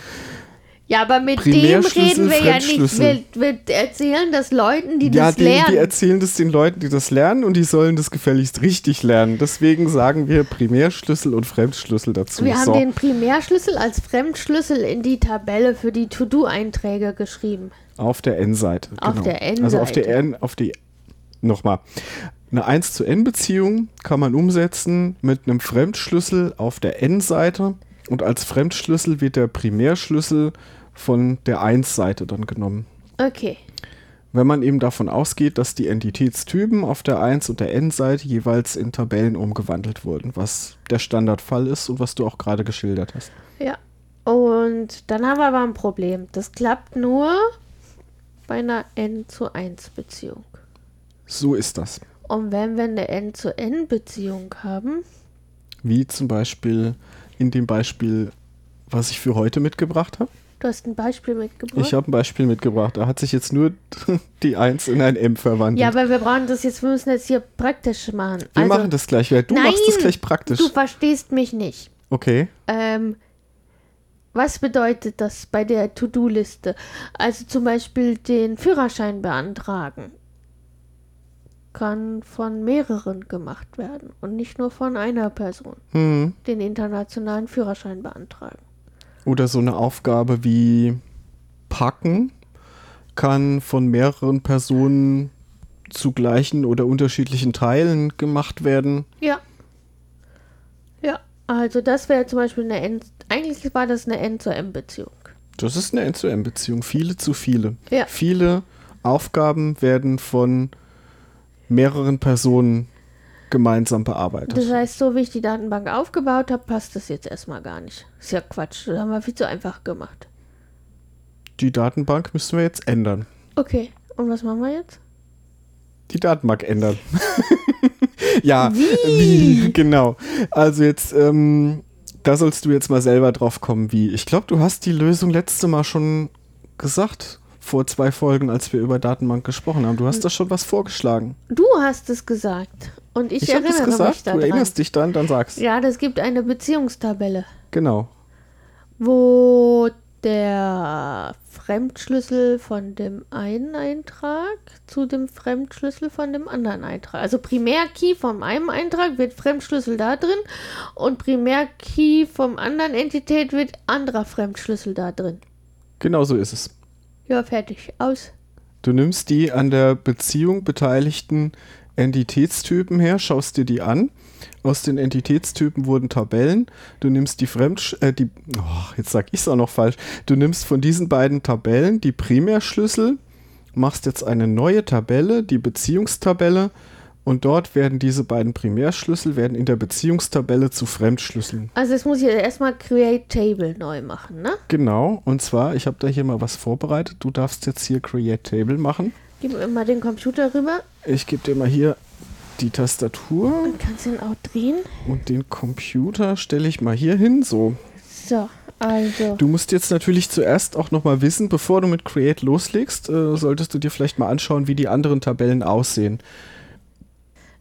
Ja, aber mit dem reden wir ja nicht. Wir, wir erzählen das Leuten, die Ja, das die lernen. erzählen das den Leuten, die das lernen und die sollen das gefälligst richtig lernen. Deswegen sagen wir Primärschlüssel und Fremdschlüssel dazu. Wir haben so. den Primärschlüssel als Fremdschlüssel in die Tabelle für die To-Do-Einträge geschrieben. Auf der N-Seite. Auf genau. der Also auf der N-Seite. N, auf die, nochmal. Eine 1 zu N-Beziehung kann man umsetzen mit einem Fremdschlüssel auf der N-Seite und als Fremdschlüssel wird der Primärschlüssel von der 1-Seite dann genommen. Okay. Wenn man eben davon ausgeht, dass die Entitätstypen auf der 1 und der N-Seite jeweils in Tabellen umgewandelt wurden, was der Standardfall ist und was du auch gerade geschildert hast. Ja. Und dann haben wir aber ein Problem. Das klappt nur bei einer N zu 1 Beziehung. So ist das. Und wenn wir eine N zu N Beziehung haben, Wie zum Beispiel in dem Beispiel, was ich für heute mitgebracht habe. du hast ein Beispiel mitgebracht. Ich habe ein Beispiel mitgebracht. Da hat sich jetzt nur die 1 in ein M verwandelt. ja, aber wir brauchen das jetzt, wir müssen jetzt hier praktisch machen. Wir Also, machen das gleich. Du Nein, machst das gleich praktisch. Du verstehst mich nicht. Okay. Ähm, was bedeutet das bei der To-Do-Liste? Also zum Beispiel den Führerschein beantragen. Kann von mehreren gemacht werden und nicht nur von einer Person. Hm. Den internationalen Führerschein beantragen. Oder so eine Aufgabe wie Packen kann von mehreren Personen zu gleichen oder unterschiedlichen Teilen gemacht werden. Ja. Ja, also das wäre zum Beispiel eine N. Eigentlich war das eine N zu M-Beziehung. Das ist eine N-zu-M-Beziehung. Viele zu viele. Ja. Viele Aufgaben werden von mehreren Personen gemeinsam bearbeitet. Das heißt, so wie ich die Datenbank aufgebaut habe, passt das jetzt erstmal gar nicht. Ist ja Quatsch. Das haben wir viel zu einfach gemacht. Die Datenbank müssen wir jetzt ändern. Okay, und was machen wir jetzt? Die Datenbank ändern. ja, wie? Genau. Also jetzt, ähm, da sollst du jetzt mal selber drauf kommen, wie. Ich glaube, du hast die Lösung letzte Mal schon gesagt, vor zwei Folgen, als wir über Datenbank gesprochen haben. Du hast da schon was vorgeschlagen. Du hast es gesagt. Und ich, Ich, erinnere das mich gesagt, du daran. erinnerst dich dran, dann sag's. Ja, das gibt eine Beziehungstabelle, Genau. wo der Fremdschlüssel von dem einen Eintrag zu dem Fremdschlüssel von dem anderen Eintrag. Also Primärkey vom einen Eintrag wird Fremdschlüssel da drin und Primärkey vom anderen Entität wird anderer Fremdschlüssel da drin. Genau so ist es. Ja, fertig. Aus. Du nimmst die an der Beziehung beteiligten Entitätstypen her, schaust dir die an. Aus den Entitätstypen wurden Tabellen. Du nimmst die Fremd äh, die oh, jetzt sag ich es auch noch falsch. Du nimmst von diesen beiden Tabellen die Primärschlüssel, machst jetzt eine neue Tabelle, die Beziehungstabelle und dort werden diese beiden Primärschlüssel werden in der Beziehungstabelle zu Fremdschlüsseln. Also jetzt muss ich erstmal Create Table neu machen, ne? Genau, und zwar, ich habe da hier mal was vorbereitet. Du darfst jetzt hier Create Table machen. Gib mir mal den Computer rüber Ich gebe dir mal hier die Tastatur und kannst ihn auch drehen. und den Computer stelle ich mal hier hin. So, So, also. du musst jetzt natürlich zuerst auch noch mal wissen, bevor du mit Create loslegst, äh, solltest du dir vielleicht mal anschauen, wie die anderen Tabellen aussehen.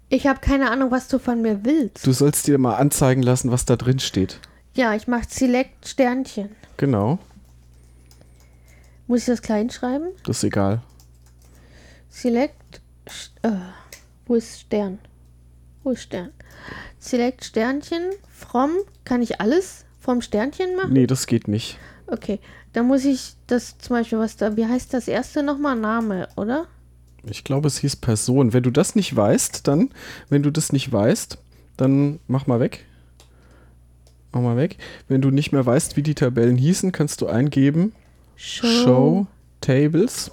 Ich habe keine Ahnung, was du von mir willst. Du sollst dir mal anzeigen lassen, was da drin steht. Ja, ich mache Select Sternchen. Genau, Muss ich das klein schreiben? das ist egal. Select. Äh, wo ist Stern? Wo ist Stern? Select Sternchen. From. Kann ich alles vom Sternchen machen? Nee, das geht nicht. Okay. Dann muss ich das zum Beispiel, was da. Wie heißt das erste nochmal? Name, oder? Ich glaube, es hieß Person. Wenn du das nicht weißt, dann, wenn du das nicht weißt, dann mach mal weg. Mach mal weg. Wenn du nicht mehr weißt, wie die Tabellen hießen, kannst du eingeben Show. Show Tables.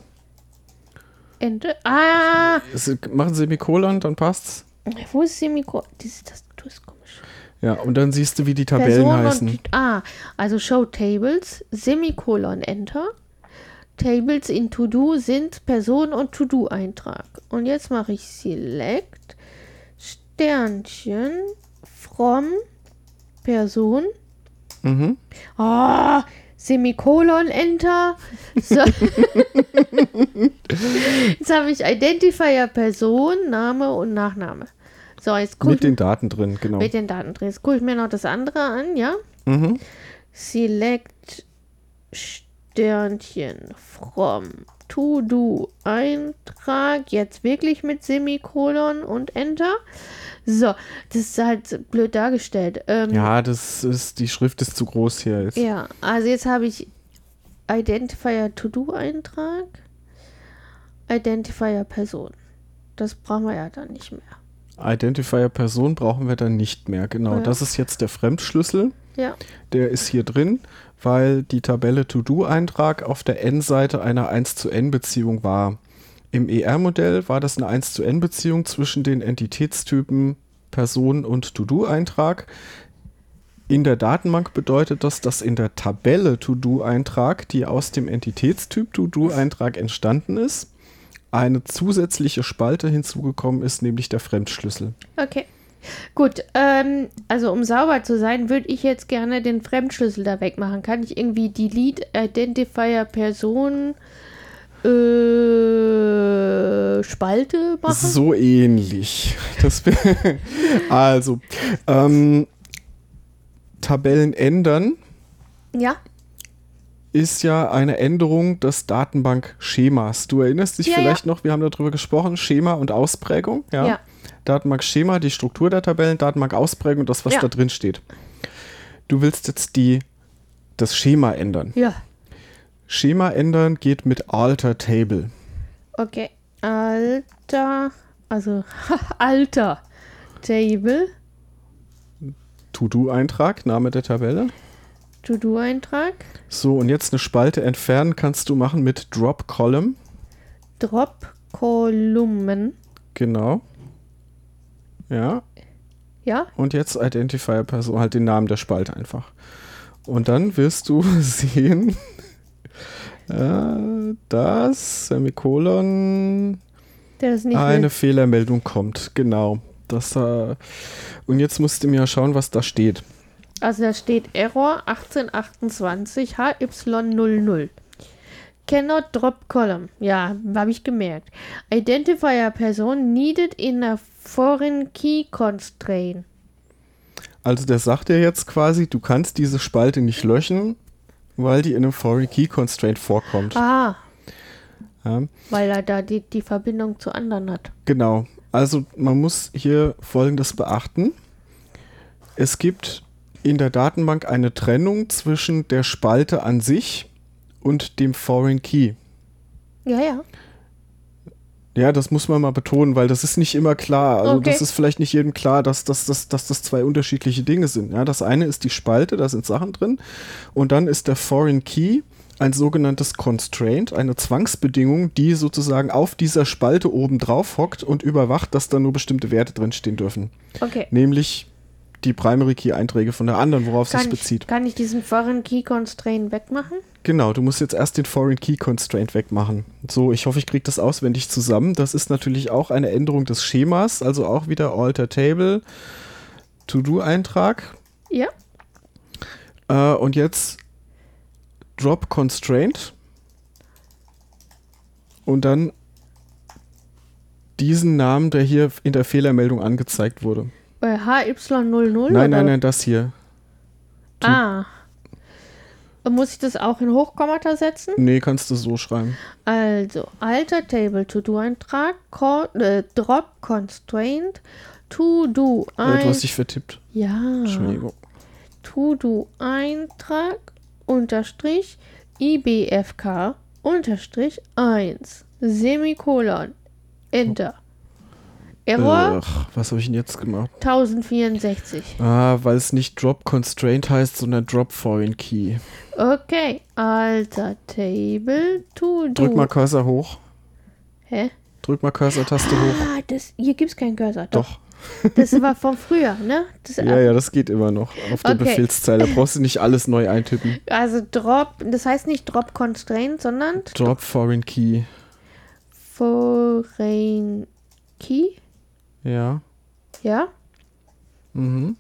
Ende. Ah! Es- Mach ein Semikolon, dann passt's. Wo ist Semiko? Diese Tastatur ist komisch. Ja, und dann siehst du, wie die Tabellen Person heißen. und. Ah, also Show Tables, Semikolon Enter. Tables in To-Do sind Person und To-Do-Eintrag. Und jetzt mache ich Select Sternchen from Person. Mhm. Ah, Semikolon Enter. So. jetzt habe ich Identifier Person, Name und Nachname. So, jetzt gucke Mit den Daten drin, genau. mit den Daten drin. Jetzt gucke ich mir noch das andere an, ja? Mhm. Select Sternchen from To-Do Eintrag. Jetzt wirklich mit Semikolon und Enter. So, das ist halt blöd dargestellt. Ähm, Ja, das ist, die Schrift ist zu groß hier jetzt. ja, also jetzt habe ich Identifier To-Do-Eintrag, Identifier Person. Das brauchen wir ja dann nicht mehr. Identifier Person brauchen wir dann nicht mehr. Genau, Ja. das ist jetzt der Fremdschlüssel. Ja, Der ist hier drin, weil die Tabelle To-Do-Eintrag auf der N-Seite einer 1 zu N-Beziehung war. Im ER-Modell war das eine 1 zu N-Beziehung zwischen den Entitätstypen Person und To-Do-Eintrag. In der Datenbank bedeutet das, dass in der Tabelle To-Do-Eintrag, die aus dem Entitätstyp To-Do-Eintrag entstanden ist, eine zusätzliche Spalte hinzugekommen ist, nämlich der Fremdschlüssel. okay. Gut, ähm, also um sauber zu sein, würde ich jetzt gerne den Fremdschlüssel da wegmachen. Kann ich irgendwie Delete Identifier Person äh, Spalte machen? So ähnlich. Das also, ähm, Tabellen ändern Ja, ist ja eine Änderung des Datenbankschemas. Du erinnerst dich Ja, vielleicht noch, wir haben darüber gesprochen, Schema und Ausprägung. Ja. Ja. Datenbankschema, die Struktur der Tabellen, Datenbankausprägung, das, was Ja. da drin steht. Du willst jetzt die, das Schema ändern. ja. Schema ändern geht mit Alter Table. Okay. Alter, also Alter Table, To-Do-Eintrag, Name der Tabelle. To-Do-Eintrag, So, und jetzt eine Spalte entfernen kannst du machen mit Drop Column. Drop Kolumnen. Genau. Ja, Ja, und jetzt Identifier Person, halt den Namen der Spalte einfach. Und dann wirst du sehen, äh, dass Semikolon nicht eine mehr. Fehlermeldung kommt. Genau. Das, äh, und jetzt musst du mir schauen, was da steht. Also da steht Error 1828 HY00. Cannot drop column. Ja, habe ich gemerkt. Identifier Person needed in a foreign key constraint. Also der sagt dir jetzt quasi, du kannst diese Spalte nicht löschen, weil die in einem Foreign Key Constraint vorkommt. Ah, Ja, weil er da die, die Verbindung zu anderen hat. genau. Also man muss hier Folgendes beachten. Es gibt in der Datenbank eine Trennung zwischen der Spalte an sich und dem Foreign Key. Ja, ja. Ja, das muss man mal betonen, weil das ist nicht immer klar. Also Okay. das ist vielleicht nicht jedem klar, dass, dass, dass, dass das zwei unterschiedliche Dinge sind. Ja, das eine ist die Spalte, da sind Sachen drin. Und dann ist der Foreign Key ein sogenanntes Constraint, eine Zwangsbedingung, die sozusagen auf dieser Spalte oben drauf hockt und überwacht, dass da nur bestimmte Werte drinstehen dürfen. Okay. Nämlich die Primary Key Einträge von der anderen, worauf es sich bezieht. ich, kann ich diesen Foreign Key Constraint wegmachen? Genau, du musst jetzt erst den Foreign Key Constraint wegmachen. So, ich hoffe, ich kriege das auswendig zusammen. Das ist natürlich auch eine Änderung des Schemas, also auch wieder Alter Table, To-Do-Eintrag. Ja. Äh, und jetzt Drop Constraint. Und dann diesen Namen, der hier in der Fehlermeldung angezeigt wurde. Bei HY00? Nein, nein, nein, das hier. Tu- Ah. Muss ich das auch in Hochkommata setzen? Nee, kannst du so schreiben. Also, alter Table To-Do-Eintrag, äh, Drop Constraint, To-Do Äh, du hast dich vertippt. Ja. Entschuldigung. To-Do-Eintrag unterstrich IBFK unterstrich 1 Semikolon Enter. Error Ach, was habe ich denn jetzt gemacht? 1064. Ah, weil es nicht Drop Constraint heißt, sondern Drop Foreign Key. Okay, alter Table To-Do. Drück mal Cursor hoch. Hä? Drück mal Cursor-Taste hoch. Ah, das, hier gibt's keinen Cursor. Doch. Das war von früher, ne? Das, Ja, ja, das geht immer noch. Auf der Okay. Befehlszeile brauchst du nicht alles neu eintippen. Also Drop, das heißt nicht Drop Constraint, sondern Drop Foreign Key. Foreign Key. Ja. Ja? Mhm.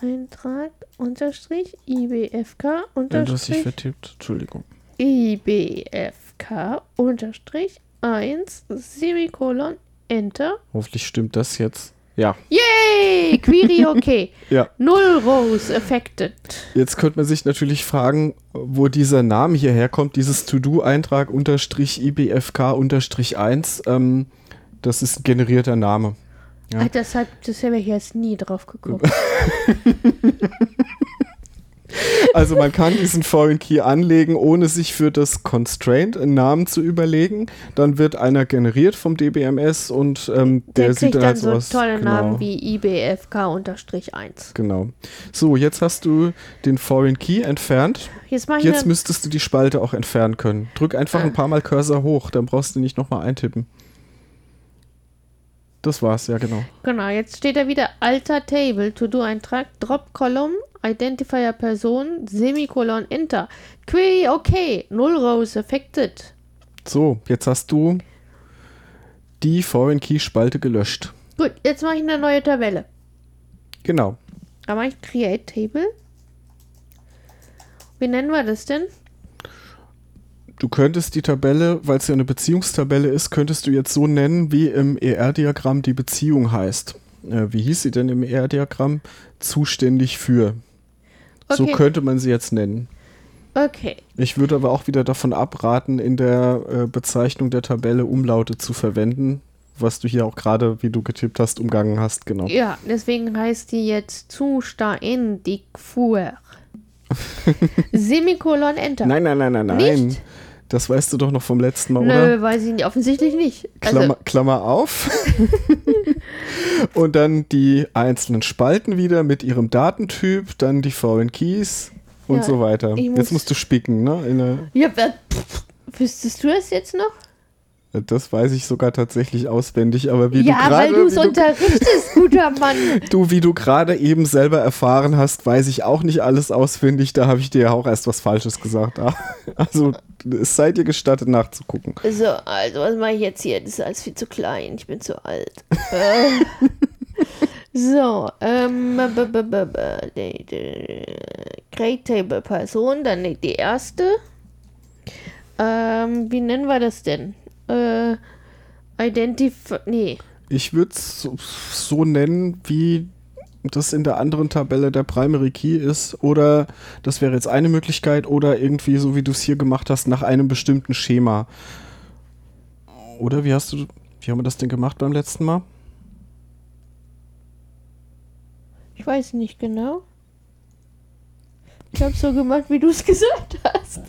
Eintrag unterstrich IBFK Ja, du hast dich unterstrich vertippt. Entschuldigung. IBFK unterstrich 1 Semikolon Enter. Hoffentlich stimmt das jetzt. Ja. Yay! Query okay. Ja. Null Rows affected. Jetzt könnte man sich natürlich fragen, wo dieser Name hierher kommt, dieses To-Do-Eintrag unterstrich IBFK unterstrich 1. Ähm, das ist ein generierter Name. Ja. Das, hat, das habe ich jetzt nie drauf geguckt. Also man kann diesen Foreign Key anlegen, ohne sich für das Constraint einen Namen zu überlegen. Dann wird einer generiert vom DBMS und ähm, der, Der sieht dann halt so sowas. tolle genau, Namen wie IBFK unterstrich 1. Genau. So, jetzt hast du den Foreign Key entfernt. Jetzt Jetzt müsstest du die Spalte auch entfernen können. Drück einfach Ah. ein paar Mal Cursor hoch, dann brauchst du nicht nochmal eintippen. Das war's, ja genau. Genau, jetzt steht da wieder alter Table, To-Do-Eintrag, Drop Column, Identifier Person, Semikolon, Enter. Query okay, Null Rows affected. So, jetzt hast du die Foreign Key Spalte gelöscht. Gut, jetzt mache ich eine neue Tabelle. Genau. Da mache ich Create Table. Wie nennen wir das denn? Du könntest die Tabelle, weil es ja eine Beziehungstabelle ist, könntest du jetzt so nennen, wie im ER-Diagramm die Beziehung heißt. Äh, wie hieß sie denn im ER-Diagramm? Zuständig für. So Okay. könnte man sie jetzt nennen. Okay, Ich würde aber auch wieder davon abraten, in der äh, Bezeichnung der Tabelle Umlaute zu verwenden, was du hier auch gerade, wie du getippt hast, umgangen hast, genau. ja, deswegen heißt die jetzt Zuständig für. Semikolon, Enter. Nein, nein, nein, nein, nein. Nicht? Das weißt du doch noch vom letzten Mal, oder? Nö, weiß ich nicht, offensichtlich nicht. Klammer, Also, Klammer auf. und dann die einzelnen Spalten wieder mit ihrem Datentyp, dann die Foreign Keys und Ja, so weiter. muss- Jetzt musst du spicken, ne? Ja, wüsstest du das jetzt noch? Das weiß ich sogar tatsächlich auswendig, aber wie ja, du weil gerade du es wie du, unterrichtest, guter Mann. du, wie du gerade eben selber erfahren hast, weiß ich auch nicht alles auswendig. Da habe ich dir ja auch erst was Falsches gesagt. Also es sei dir gestattet nachzugucken. So, also, was mache ich jetzt hier? Das ist alles viel zu klein. Ich bin zu alt. Äh, so, ähm, Great Table Person, dann die die erste. Ähm, wie nennen wir das denn? Äh, Identif... Nee. Ich würde es so, so nennen wie das in der anderen Tabelle der Primary Key ist. Oder das wäre jetzt eine Möglichkeit. Oder irgendwie, so wie du es hier gemacht hast, nach einem bestimmten Schema. Oder wie hast du, wie haben wir das denn gemacht beim letzten Mal? Ich weiß nicht genau. Ich habe so gemacht, wie du es gesagt hast.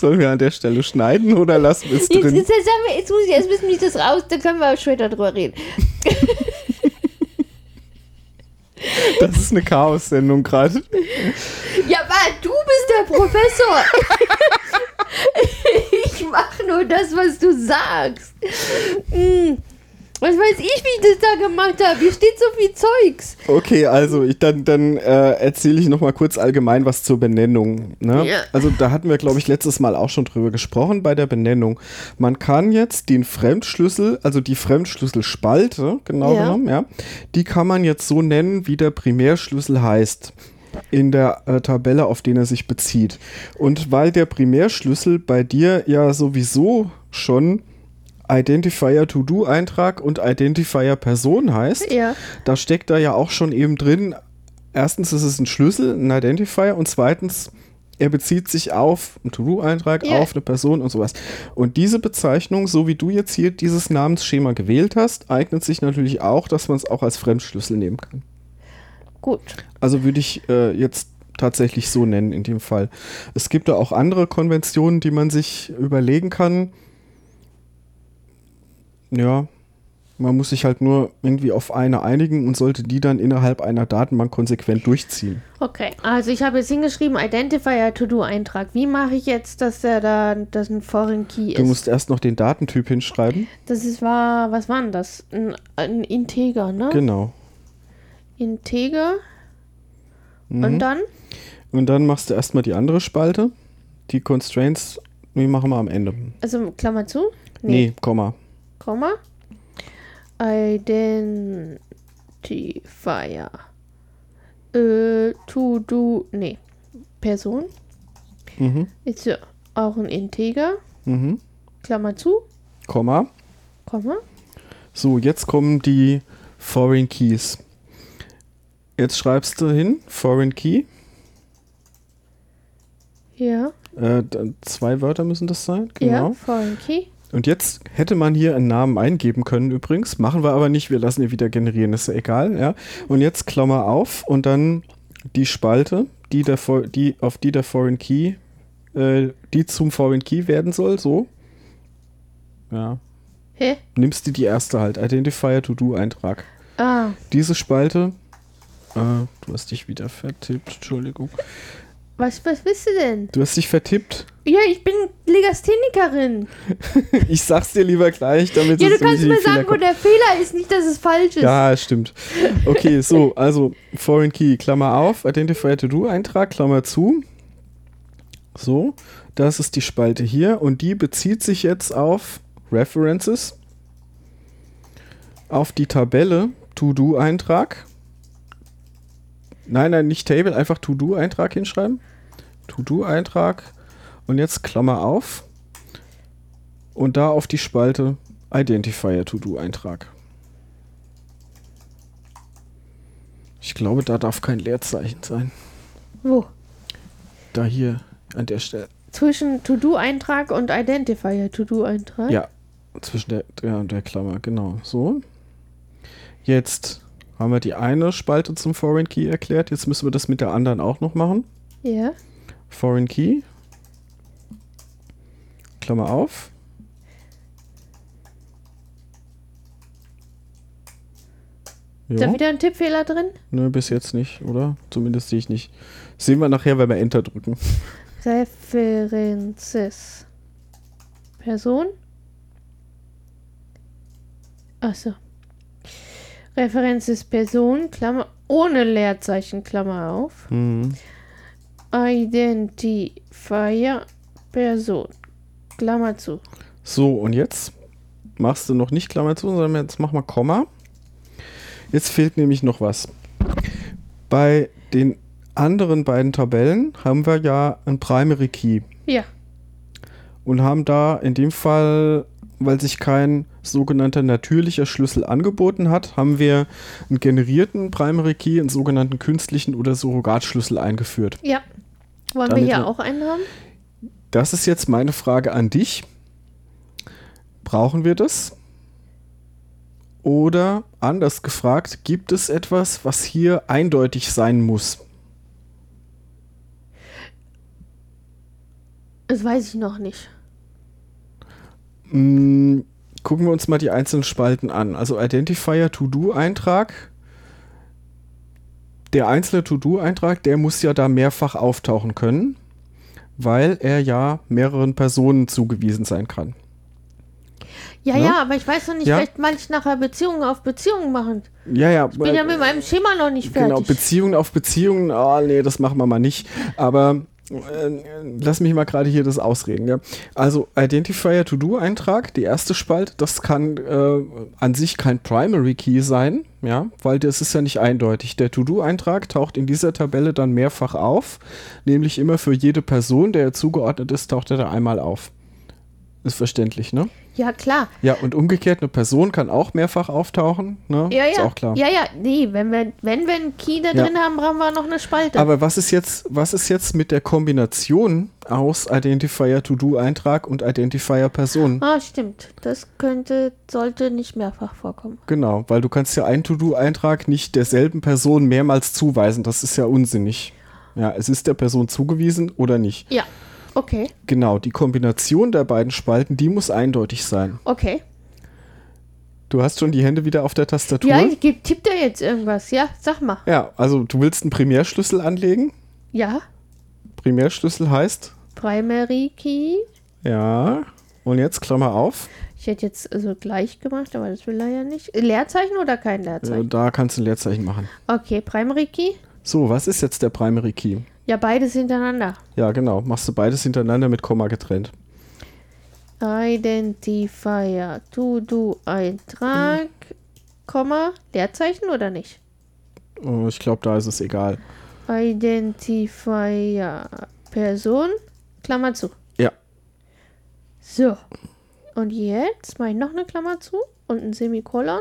Sollen wir an der Stelle schneiden oder lassen wir es Jetzt, drin? jetzt, jetzt, sagen wir, jetzt muss ich erst wissen, wie ich das raus, dann können wir auch später drüber reden. Das ist eine Chaos-Sendung gerade. Ja, aber du bist der Professor. ich mache nur das, was du sagst. Hm. Was weiß ich, wie ich das da gemacht habe? Hier steht so viel Zeugs. Okay, also ich, dann, dann äh, erzähle ich noch mal kurz allgemein was zur Benennung. Ne? Ja. Also da hatten wir, glaube ich, letztes Mal auch schon drüber gesprochen bei der Benennung. Man kann jetzt den Fremdschlüssel, also die Fremdschlüsselspalte, genau Ja. genommen, ja, die kann man jetzt so nennen, wie der Primärschlüssel heißt in der äh, Tabelle, auf den er sich bezieht. Und weil der Primärschlüssel bei dir ja sowieso schon Identifier To-Do Eintrag und Identifier Person heißt, Ja. da steckt da ja auch schon eben drin, erstens ist es ein Schlüssel, ein Identifier und zweitens, er bezieht sich auf einen To-Do-Eintrag, Ja. auf eine Person und sowas. Und diese Bezeichnung, so wie du jetzt hier dieses Namensschema gewählt hast, eignet sich natürlich auch, dass man es auch als Fremdschlüssel nehmen kann. Gut. Also würde ich äh, jetzt tatsächlich so nennen in dem Fall. Es gibt da auch andere Konventionen, die man sich überlegen kann. Ja, man muss sich halt nur irgendwie auf eine einigen und sollte die dann innerhalb einer Datenbank konsequent durchziehen. Okay, also ich habe jetzt hingeschrieben, Identifier To-Do-Eintrag. Wie mache ich jetzt, dass der da das ein Foreign Key Du ist? musst erst noch den Datentyp hinschreiben. Das ist war, was war denn das? Ein, ein Integer, ne? Genau. Integer. Mhm. Und dann? Und dann machst du erstmal die andere Spalte. Die Constraints, die machen wir am Ende. Also Klammer zu? Nee, Komma. Komma. Identifier. Äh, to do. Nee. Person. Mhm. Ist ja auch ein Integer. Mhm. Klammer zu. Komma. Komma. So, jetzt kommen die Foreign Keys. Jetzt schreibst du hin, Foreign Key. Ja. Äh, zwei Wörter müssen das sein. Ja. Genau. Foreign Key. Und jetzt hätte man hier einen Namen eingeben können übrigens. Machen wir aber nicht. Wir lassen ihn wieder generieren. Ist ja egal. Ja. Und jetzt Klammer auf und dann die Spalte, die, der, die auf die der Foreign Key, äh, die zum Foreign Key werden soll. So. Ja. Hä? Nimmst du die erste halt. Identifier To-Do-Eintrag. Ah. Diese Spalte. Äh, du hast dich wieder vertippt. Entschuldigung. Was, was bist du denn? Du hast dich vertippt. Ja, ich bin Legasthenikerin. Ich sag's dir lieber gleich, damit Ja, du kannst mir sagen, wo der Fehler ist, nicht, dass es falsch ist. Ja, stimmt. Okay, so, also Foreign Key, Klammer auf, Identifier to Do Eintrag, Klammer zu. So, das ist die Spalte hier und die bezieht sich jetzt auf References, auf die Tabelle To Do Eintrag. Nein, nein, nicht Table, einfach To Do Eintrag hinschreiben. To Do Eintrag und jetzt Klammer auf und da auf die Spalte Identifier To Do Eintrag. Ich glaube, da darf kein Leerzeichen sein. Wo? Da hier an der Stelle. Zwischen To-Do-Eintrag und Identifier To-Do-Eintrag? Ja, zwischen der, der und der Klammer, genau. So. Jetzt haben wir die eine Spalte zum Foreign Key erklärt. Jetzt müssen wir das mit der anderen auch noch machen. Ja. Foreign Key. Klammer auf. Ist da wieder ein Tippfehler drin? Nö, bis jetzt nicht, oder? Zumindest sehe ich nicht. Sehen wir nachher, wenn wir Enter drücken. References. Person? Achso. References Person, Klammer, ohne Leerzeichen, Klammer auf. Mhm. Identifier Person, Klammer zu. So, und jetzt machst du noch nicht Klammer zu, sondern jetzt mach mal Komma. Jetzt fehlt nämlich noch was. Bei den anderen beiden Tabellen haben wir ja ein Primary Key Ja. und haben da in dem Fall, weil sich kein sogenannter natürlicher Schlüssel angeboten hat, haben wir einen generierten Primary Key, einen sogenannten künstlichen oder Surrogatschlüssel eingeführt. Ja. Wollen Damit wir hier auch einen haben? Das ist jetzt meine Frage an dich. Brauchen wir das? Oder anders gefragt, gibt es etwas, was hier eindeutig sein muss? Das weiß ich noch nicht. Gucken wir uns mal die einzelnen Spalten an. Also Identifier To-Do-Eintrag. Der einzelne To-Do-Eintrag, der muss ja da mehrfach auftauchen können, weil er ja mehreren Personen zugewiesen sein kann. Ja, Ne? ja, aber ich weiß noch nicht, Ja. vielleicht manche nachher Beziehungen auf Beziehungen machen. Ja, ja. Ich bin ja mit meinem Schema noch nicht fertig. Genau, Beziehungen auf Beziehungen, ah nee, das machen wir mal nicht. Aber äh, lass mich mal gerade hier das ausreden. Ja? Also Identifier To-Do-Eintrag, die erste Spalte, das kann äh, an sich kein Primary Key sein, ja, weil das ist ja nicht eindeutig. Der To-Do-Eintrag taucht in dieser Tabelle dann mehrfach auf, nämlich immer für jede Person, der er zugeordnet ist, taucht er da einmal auf. Ist verständlich, ne? ja, klar. Ja, und umgekehrt, eine Person kann auch mehrfach auftauchen, ne? Ja, Ist ja. auch klar. Ja, ja, nee, wenn wir, wenn wir einen Key da Ja. drin haben, brauchen wir noch eine Spalte. Aber was ist jetzt, was ist jetzt mit der Kombination aus Identifier To-Do-Eintrag und Identifier Person? ah, stimmt. Das könnte, sollte nicht mehrfach vorkommen. Genau, weil du kannst ja einen To-Do-Eintrag nicht derselben Person mehrmals zuweisen. Das ist ja unsinnig. Ja, es ist der Person zugewiesen oder nicht. Ja, okay, Genau, die Kombination der beiden Spalten, die muss eindeutig sein. okay. Du hast schon die Hände wieder auf der Tastatur. Ja, ich geb- tipp da jetzt irgendwas. Ja, sag mal. ja, also du willst einen Primärschlüssel anlegen. Ja, Primärschlüssel heißt, Primary Key. ja, und jetzt Klammer auf. Ich hätte jetzt also gleich gemacht, aber das will er ja nicht. Leerzeichen oder kein Äh, Leerzeichen? Da kannst du ein Leerzeichen machen. Okay, Primary Key. So, was ist jetzt der Primary Key? Ja, beides hintereinander. Ja, genau. Machst du beides hintereinander mit Komma getrennt. Identifier, To-Do-Eintrag, Komma, Leerzeichen oder nicht? Oh, ich glaube, da ist es egal. Identifier, Person, Klammer zu. Ja. So. Und jetzt mache ich noch eine Klammer zu und ein Semikolon.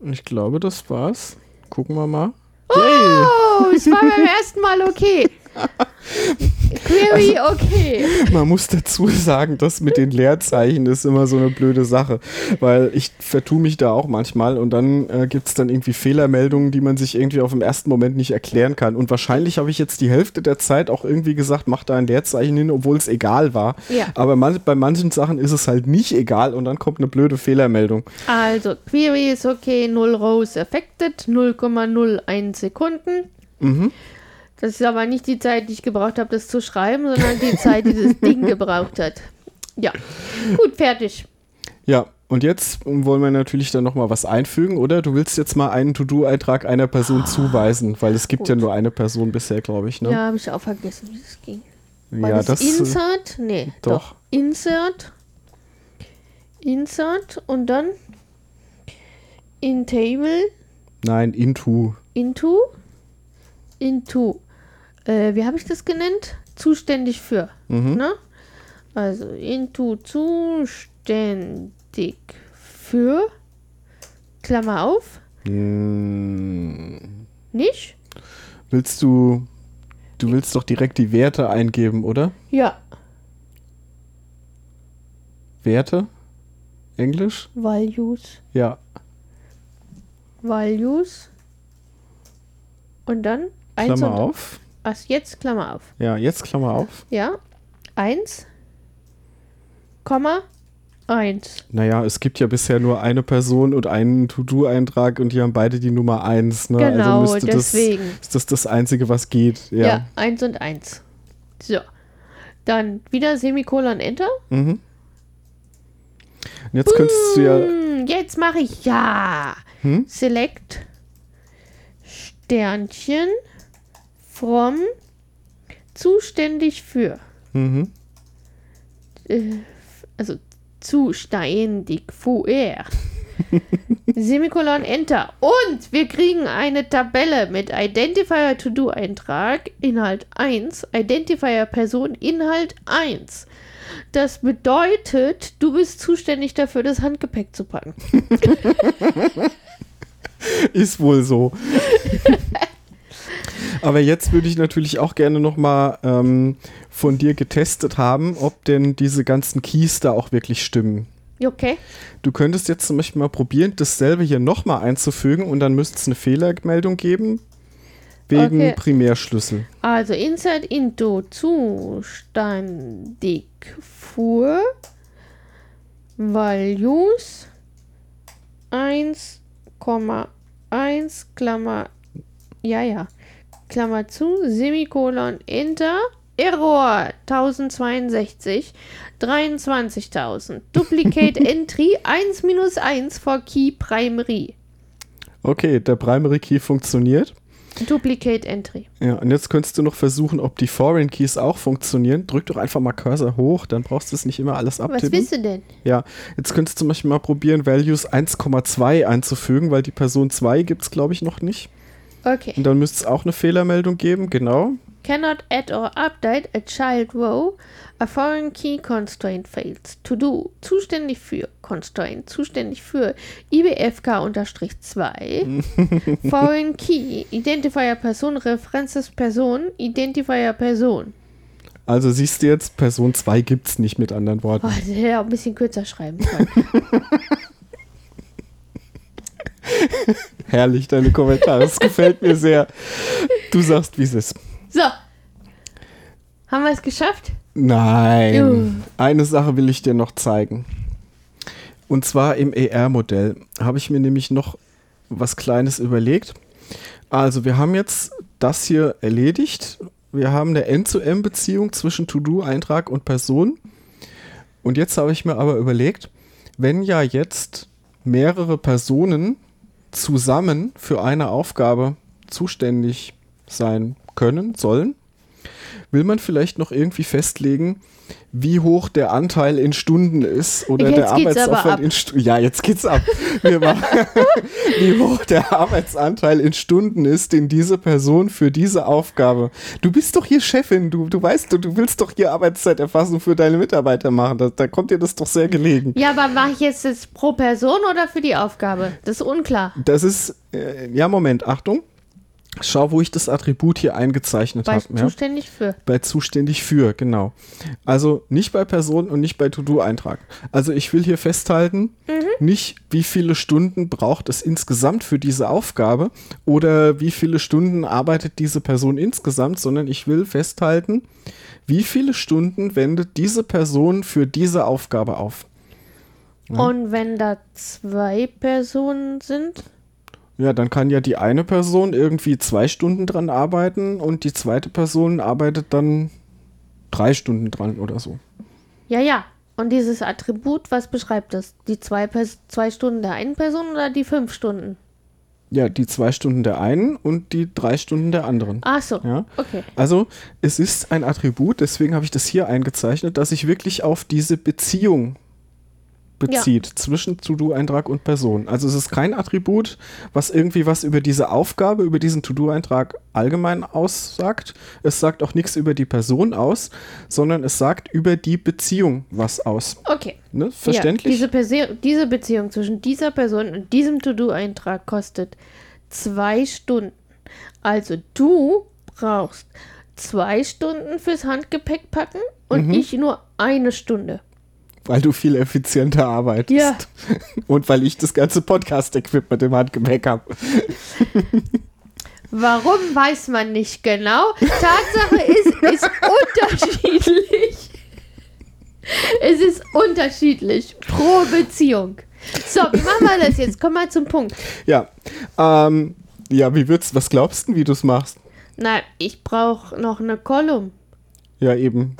Ich glaube, das war's. Gucken wir mal. Oh, es war beim ersten Mal okay. Query Also okay. Man muss dazu sagen, das mit den Leerzeichen ist immer so eine blöde Sache, weil ich vertue mich da auch manchmal und dann äh, gibt es dann irgendwie Fehlermeldungen, die man sich irgendwie auf dem ersten Moment nicht erklären kann. Und wahrscheinlich habe ich jetzt die Hälfte der Zeit auch irgendwie gesagt, mach da ein Leerzeichen hin, obwohl es egal war. Ja. Aber man, bei manchen Sachen ist es halt nicht egal und dann kommt eine blöde Fehlermeldung. Also, Query ist okay, 0 Rows affected, 0,01 Sekunden. Mhm. Das ist aber nicht die Zeit, die ich gebraucht habe, das zu schreiben, sondern die Zeit, die das Ding gebraucht hat. Ja, gut, fertig. Ja, und jetzt wollen wir natürlich dann nochmal was einfügen, oder? Du willst jetzt mal einen To-Do-Eintrag einer Person zuweisen, weil es gibt ja Gut. nur eine Person bisher, glaube ich, ne? Ja, habe ich auch vergessen, wie das ging. War Ja, das, das. äh, Insert? Nee, doch. doch. Insert. Insert und dann in Table, Nein, into. into, into. Äh, wie habe ich das genannt? Zuständig für. Mhm. Ne? Also into zuständig für, Klammer auf, Hm, nicht? willst du. Du willst doch direkt die Werte eingeben, oder? Ja, Werte? Englisch? Values, Ja. Values und dann eins Klammer auf. Ach, jetzt Klammer auf. Ja, jetzt Klammer auf. Ja, 1, Komma, 1. Naja, es gibt ja bisher nur eine Person und einen To-Do-Eintrag und die haben beide die Nummer 1. Ne? Genau, also deswegen. Das, ist das das Einzige, was geht. Ja. Ja, 1 und 1. So. Dann wieder Semikolon Enter. Mhm. Und jetzt könntest du ja. Hm, jetzt mache ich ja. Hm? Select Sternchen from zuständig für. Mhm. Äh, also zuständig für. Semikolon Enter. Und wir kriegen eine Tabelle mit Identifier To-Do-Eintrag, Inhalt 1, Identifier Person, Inhalt 1. Das bedeutet, du bist zuständig dafür, das Handgepäck zu packen. Ist wohl so. Aber jetzt würde ich natürlich auch gerne nochmal ähm, von dir getestet haben, ob denn diese ganzen Keys da auch wirklich stimmen. Okay. Du könntest jetzt zum Beispiel mal probieren, dasselbe hier nochmal einzufügen und dann müsste es eine Fehlermeldung geben wegen Okay. Primärschlüssel. Also Insert into zuständig für Values 1,1 Klammer, ja, ja, Klammer zu, Semikolon, Enter, Error 1062, 23.000, Duplicate Entry 1 minus 1 for Key Primary, Okay, der Primary Key funktioniert. Duplicate Entry. Ja, und jetzt könntest du noch versuchen, ob die Foreign Keys auch funktionieren. Drück doch einfach mal Cursor hoch, dann brauchst du es nicht immer alles Was abtippen. willst du denn? Ja, jetzt könntest du zum Beispiel mal probieren, Values 1,2 einzufügen, weil die Person 2 gibt es, glaube ich, noch nicht. Okay. Und dann müsste es auch eine Fehlermeldung geben, genau. cannot add or update a child row, a foreign key constraint fails. To do, zuständig für, constraint, zuständig für, IBFK-2, foreign key, Identifier Person, References Person, Identifier Person. Also siehst du jetzt, Person 2 gibt es nicht mit anderen Worten. Oh, das hätte er auch ein bisschen kürzer schreiben können. Herrlich, deine Kommentare. Das gefällt mir sehr. Du sagst, wie es ist. So. Haben wir es geschafft? Nein. Juh. Eine Sache will ich dir noch zeigen. Und zwar im ER-Modell habe ich mir nämlich noch was Kleines überlegt. Also wir haben jetzt das hier erledigt. Wir haben eine End-zu-End-Beziehung zwischen To-Do-Eintrag und Person. Und jetzt habe ich mir aber überlegt, wenn ja jetzt mehrere Personen zusammen für eine Aufgabe zuständig sein können, sollen, will man vielleicht noch irgendwie festlegen, wie hoch der Anteil in Stunden ist oder Jetzt der. Arbeitsaufwand in Stunden. Ja, jetzt geht's ab. Machen, wie hoch der Arbeitsanteil in Stunden ist, den diese Person für diese Aufgabe. Du bist doch hier Chefin, du, du weißt, du, du willst doch hier Arbeitszeiterfassung für deine Mitarbeiter machen. Da, da kommt dir das doch sehr gelegen. Ja, aber mache ich jetzt das pro Person oder für die Aufgabe? Das ist unklar. Das ist, äh, ja, Moment, Achtung. Schau, wo ich das Attribut hier eingezeichnet Bei habe. Ja? zuständig für. Bei zuständig für, genau. Also nicht bei Person und nicht bei To-Do-Eintrag. Also ich will hier festhalten, nicht wie viele Stunden braucht es insgesamt für diese Aufgabe oder wie viele Stunden arbeitet diese Person insgesamt, sondern ich will festhalten, wie viele Stunden wendet diese Person für diese Aufgabe auf. Ja. Und wenn da zwei Personen sind? Ja, dann kann ja die eine Person irgendwie zwei Stunden dran arbeiten und die zweite Person arbeitet dann drei Stunden dran oder so. Ja, ja. Und dieses Attribut, was beschreibt das? Die zwei, Pers zwei Stunden der einen Person oder die fünf Stunden? Ja, die zwei Stunden der einen und die drei Stunden der anderen. Ach so. Ja. Okay. Also es ist ein Attribut, deswegen habe ich das hier eingezeichnet, dass sich wirklich auf diese Beziehung bezieht zwischen To-Do-Eintrag und Person. Also es ist kein Attribut, was irgendwie was über diese Aufgabe, über diesen To-Do-Eintrag allgemein aussagt. Es sagt auch nichts über die Person aus, sondern es sagt über die Beziehung was aus. Okay. Ne? Verständlich? Ja, diese, Perse diese Beziehung zwischen dieser Person und diesem To-Do-Eintrag kostet zwei Stunden. Also du brauchst zwei Stunden fürs Handgepäck packen und Mhm. ich nur eine Stunde. Weil du viel effizienter arbeitest. Ja. Und weil ich das ganze Podcast-Equipment im Handgepäck habe. Warum weiß man nicht genau. Tatsache ist, ist unterschiedlich. Es ist unterschiedlich pro Beziehung. So, wie machen wir das jetzt? Komm mal zum Punkt. Ja. Ähm, ja, wie wird's, was glaubst du, wie du es machst? Na, ich brauche noch eine Kolumn Ja, eben.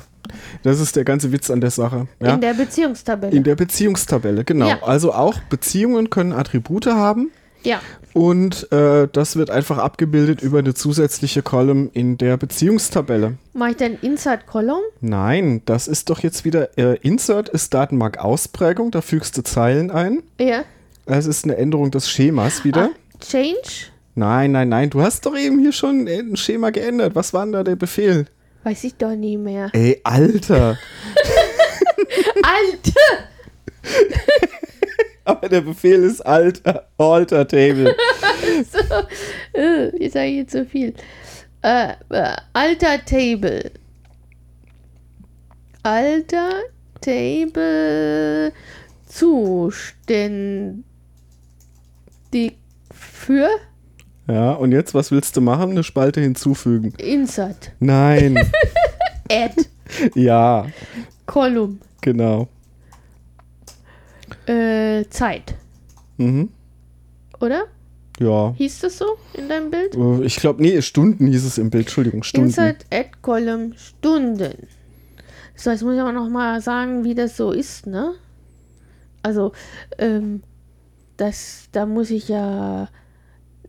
Das ist der ganze Witz an der Sache. Ja? in der Beziehungstabelle. In der Beziehungstabelle, genau. Ja. Also auch Beziehungen können Attribute haben ja, und äh, das wird einfach abgebildet über eine zusätzliche Column in der Beziehungstabelle. mache ich dann Insert Column? Nein, das ist doch jetzt wieder, äh, Insert ist Datenbank Ausprägung, da fügst du Zeilen ein. Ja. Es ist eine Änderung des Schemas wieder. Ah, change? Nein, nein, nein. Du hast doch eben hier schon ein Schema geändert. Was war denn da der Befehl? Weiß ich doch nie mehr. Ey, Alter. Alter! Aber der Befehl ist Alter. Alter Table. Äh, ich sage jetzt so viel. Äh, äh, alter Table. Alter Table zuständig für Ja, und jetzt, was willst du machen? Eine Spalte hinzufügen. Insert. Nein. Add. ja, Column. genau. Äh, Zeit. Mhm. Oder? Ja. Hieß das so in deinem Bild? Äh, Ich glaube, nee, Stunden hieß es im Bild. Entschuldigung, Stunden. Insert Add Column Stunden. So, jetzt muss ich aber noch mal sagen, wie das so ist, ne? Also, ähm, das, da muss ich ja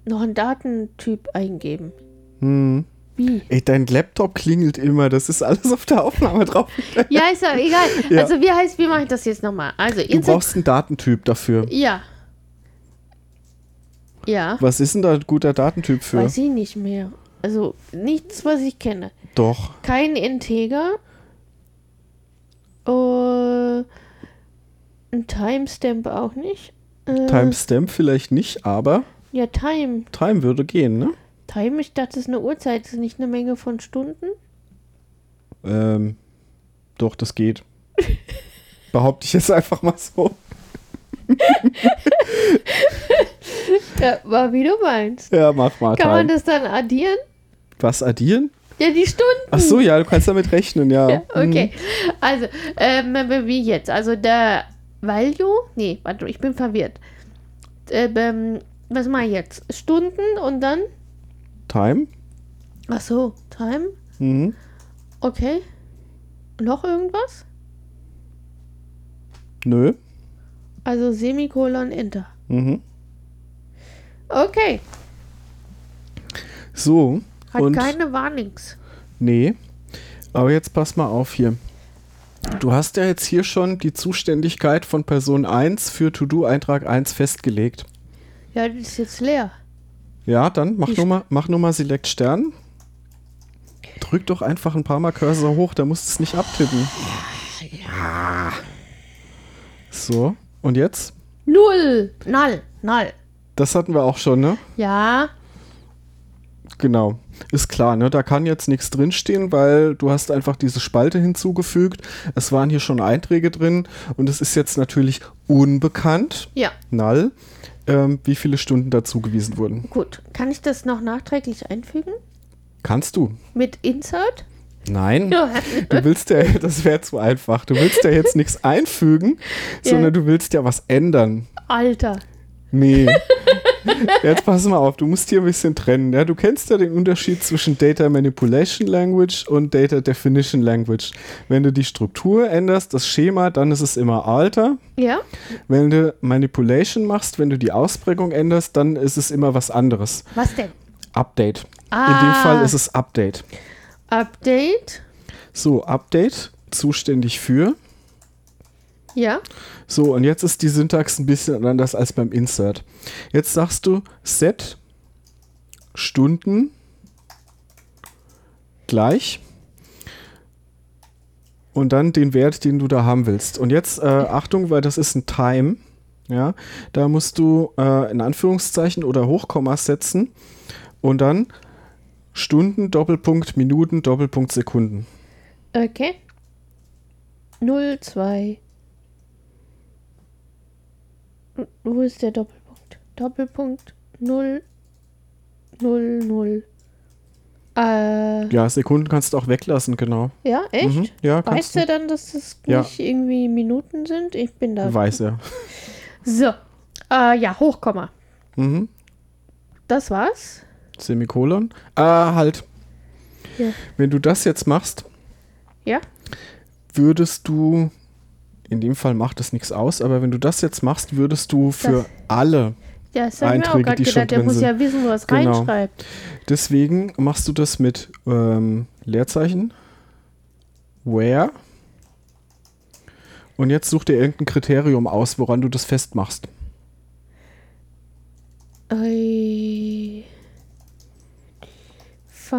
noch einen Datentyp eingeben. Hm. Wie? Ey, dein Laptop klingelt immer. Das ist alles auf der Aufnahme drauf. Ja, ist ja egal. Ja. Also, wie heißt, wie mache ich das jetzt nochmal? Also, Du brauchst einen Datentyp dafür. Ja. Ja. Was ist denn da ein guter Datentyp für? Weiß ich nicht mehr. Also, nichts, was ich kenne. Doch. Kein Integer. Äh, ein Timestamp auch nicht. Äh, Timestamp vielleicht nicht, aber Ja, Time. Time würde gehen, ne? Time, ich dachte, das ist eine Uhrzeit, das ist nicht eine Menge von Stunden. Ähm, doch, das geht. Behaupte ich jetzt einfach mal so. Ja, war wie du meinst. Ja, mach mal. Kann man Time. das dann addieren? Was addieren? Ja, die Stunden. Ach so, ja, du kannst damit rechnen, ja. Ja, okay. Also, ähm, wie jetzt? Also der Value? Nee, warte, ich bin verwirrt. Ähm, was mache ich jetzt? Stunden und dann? Time? Ach so, Time? Mhm. Okay. Noch irgendwas? Nö. Also Semikolon Enter. Mhm. Okay. So. Hat und keine Warnings. Nee. Aber jetzt pass mal auf hier. Du hast ja jetzt hier schon die Zuständigkeit von Person 1 für To-Do-Eintrag 1 festgelegt. Ja, das ist jetzt leer. Ja, dann mach Die nur mal, mach nur mal Select Stern. Drück doch einfach ein paar Mal Cursor hoch, da musst du es nicht abtippen. Ja. So, und jetzt? Null. Null. Null. Das hatten wir auch schon, ne? Ja. Genau. Ist klar, ne? Da kann jetzt nichts drinstehen, weil du hast einfach diese Spalte hinzugefügt. Es waren hier schon Einträge drin und es ist jetzt natürlich unbekannt, Ja. null, ähm, wie viele Stunden dazugewiesen wurden. Gut. Kann ich das noch nachträglich einfügen? Kannst du? Mit Insert? Nein. Du willst ja, das wäre zu einfach. Du willst ja jetzt nichts einfügen, Ja. sondern du willst ja was ändern. Alter. Nee. Jetzt pass mal auf, du musst hier ein bisschen trennen. Ja? Du kennst ja den Unterschied zwischen Data Manipulation Language und Data Definition Language. Wenn du die Struktur änderst, das Schema, dann ist es immer alter. Ja. Wenn du Manipulation machst, wenn du die Ausprägung änderst, dann ist es immer was anderes. Was denn? Update. Ah. In dem Fall ist es Update. Update. So, Update, zuständig für. Ja. So, und jetzt ist die Syntax ein bisschen anders als beim Insert. Jetzt sagst du set Stunden gleich und dann den Wert, den du da haben willst. Und jetzt, äh, Achtung, weil das ist ein Time. Ja, da musst du äh, in Anführungszeichen oder Hochkommas setzen und dann Stunden, Doppelpunkt, Minuten, Doppelpunkt, Sekunden. Okay. 0, 2. Wo ist der Doppelpunkt? Doppelpunkt 0, 0, 0. Äh, Ja, Sekunden kannst du auch weglassen, genau. ja, echt? Mhm, ja, Weiß kannst der du. dann, dass das Ja. nicht irgendwie Minuten sind? Ich bin da. Weiß er. So. Äh, ja, Hochkomma. Mhm. Das war's. Semikolon. Ah, halt. Ja. Wenn du das jetzt machst, Ja? würdest du, in dem Fall macht es nichts aus, aber wenn du das jetzt machst, würdest du für Das- alle, Ja, das habe ich mir auch Einträge, gerade die schon gedacht. Der drin muss sind. ja wissen, wo er es Genau. reinschreibt. deswegen machst du das mit ähm, Leerzeichen, where, und jetzt such dir irgendein Kriterium aus, woran du das festmachst. Äh, m,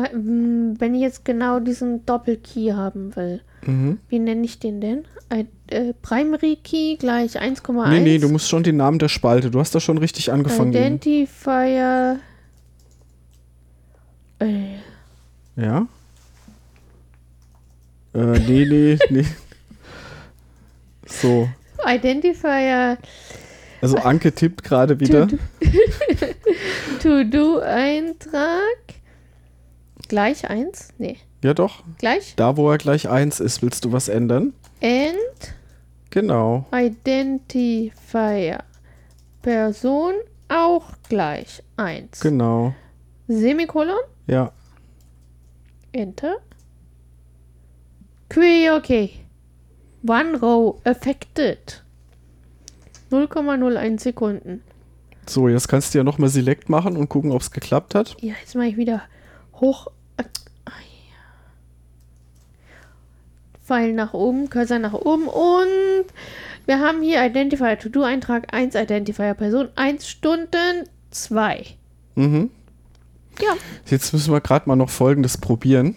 wenn ich jetzt genau diesen Doppelkey haben will, Mhm. wie nenne ich den denn? Ein, äh, Primary Key gleich 1,1. Nee, nee, du musst schon den Namen der Spalte. Du hast da schon richtig angefangen. Identifier. Äh, Ja? Äh, nee, nee, nee. So. Identifier Also Anke tippt gerade wieder. To-Do-Eintrag. Gleich 1? Nee. Ja doch. Gleich. Da, wo er gleich 1 ist, willst du was ändern? And Genau. Identifier. Person auch gleich 1. Genau. Semikolon. Ja. Enter. Query okay. One row affected. 0,01 Sekunden. So, jetzt kannst du ja nochmal Select machen und gucken, ob es geklappt hat. Ja, jetzt mache ich wieder hoch. äh, ah, ja. Pfeil nach oben, Cursor nach oben und wir haben hier Identifier To Do Eintrag 1, Identifier Person 1 Stunden 2. Mhm. Ja, Jetzt müssen wir gerade mal noch Folgendes probieren.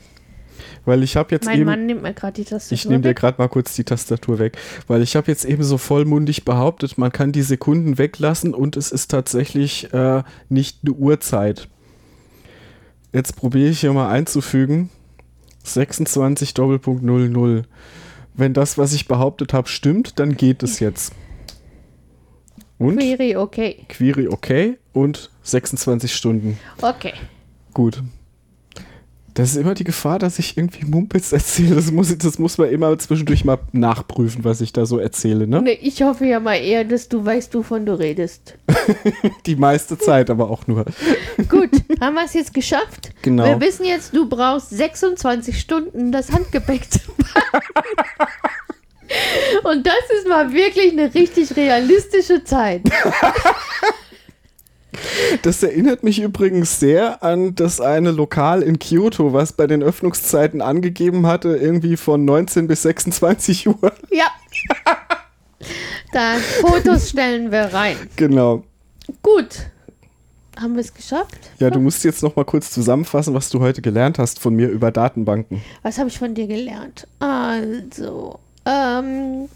Weil ich habe jetzt mein eben... Mann nimmt mir gerade die Tastatur. Ich nehme dir gerade mal kurz die Tastatur weg, weil ich habe jetzt eben so vollmundig behauptet, man kann die Sekunden weglassen und es ist tatsächlich äh, nicht eine Uhrzeit. Jetzt probiere ich hier mal einzufügen. 26 Doppelpunkt 00. Wenn das, was ich behauptet habe, stimmt, dann geht es jetzt. Und Query okay. Query okay und 26 Stunden. Okay. Gut. Das ist immer die Gefahr, dass ich irgendwie Mumpels erzähle. Das muss, das muss man immer zwischendurch mal nachprüfen, was ich da so erzähle, ne? Ne, ich hoffe ja mal eher, dass du weißt, wovon du redest. Die meiste Zeit aber auch nur. Gut, haben wir es jetzt geschafft? Genau. Wir wissen jetzt, du brauchst 26 Stunden, das Handgepäck zu packen. Und das ist mal wirklich eine richtig realistische Zeit. Das erinnert mich übrigens sehr an das eine Lokal in Kyoto, was bei den Öffnungszeiten angegeben hatte, irgendwie von 19 bis 26 Uhr. Ja. Da Fotos stellen wir rein. Genau. Gut. Haben wir es geschafft? Ja, du musst jetzt noch mal kurz zusammenfassen, was du heute gelernt hast von mir über Datenbanken. Was habe ich von dir gelernt? Also, ähm,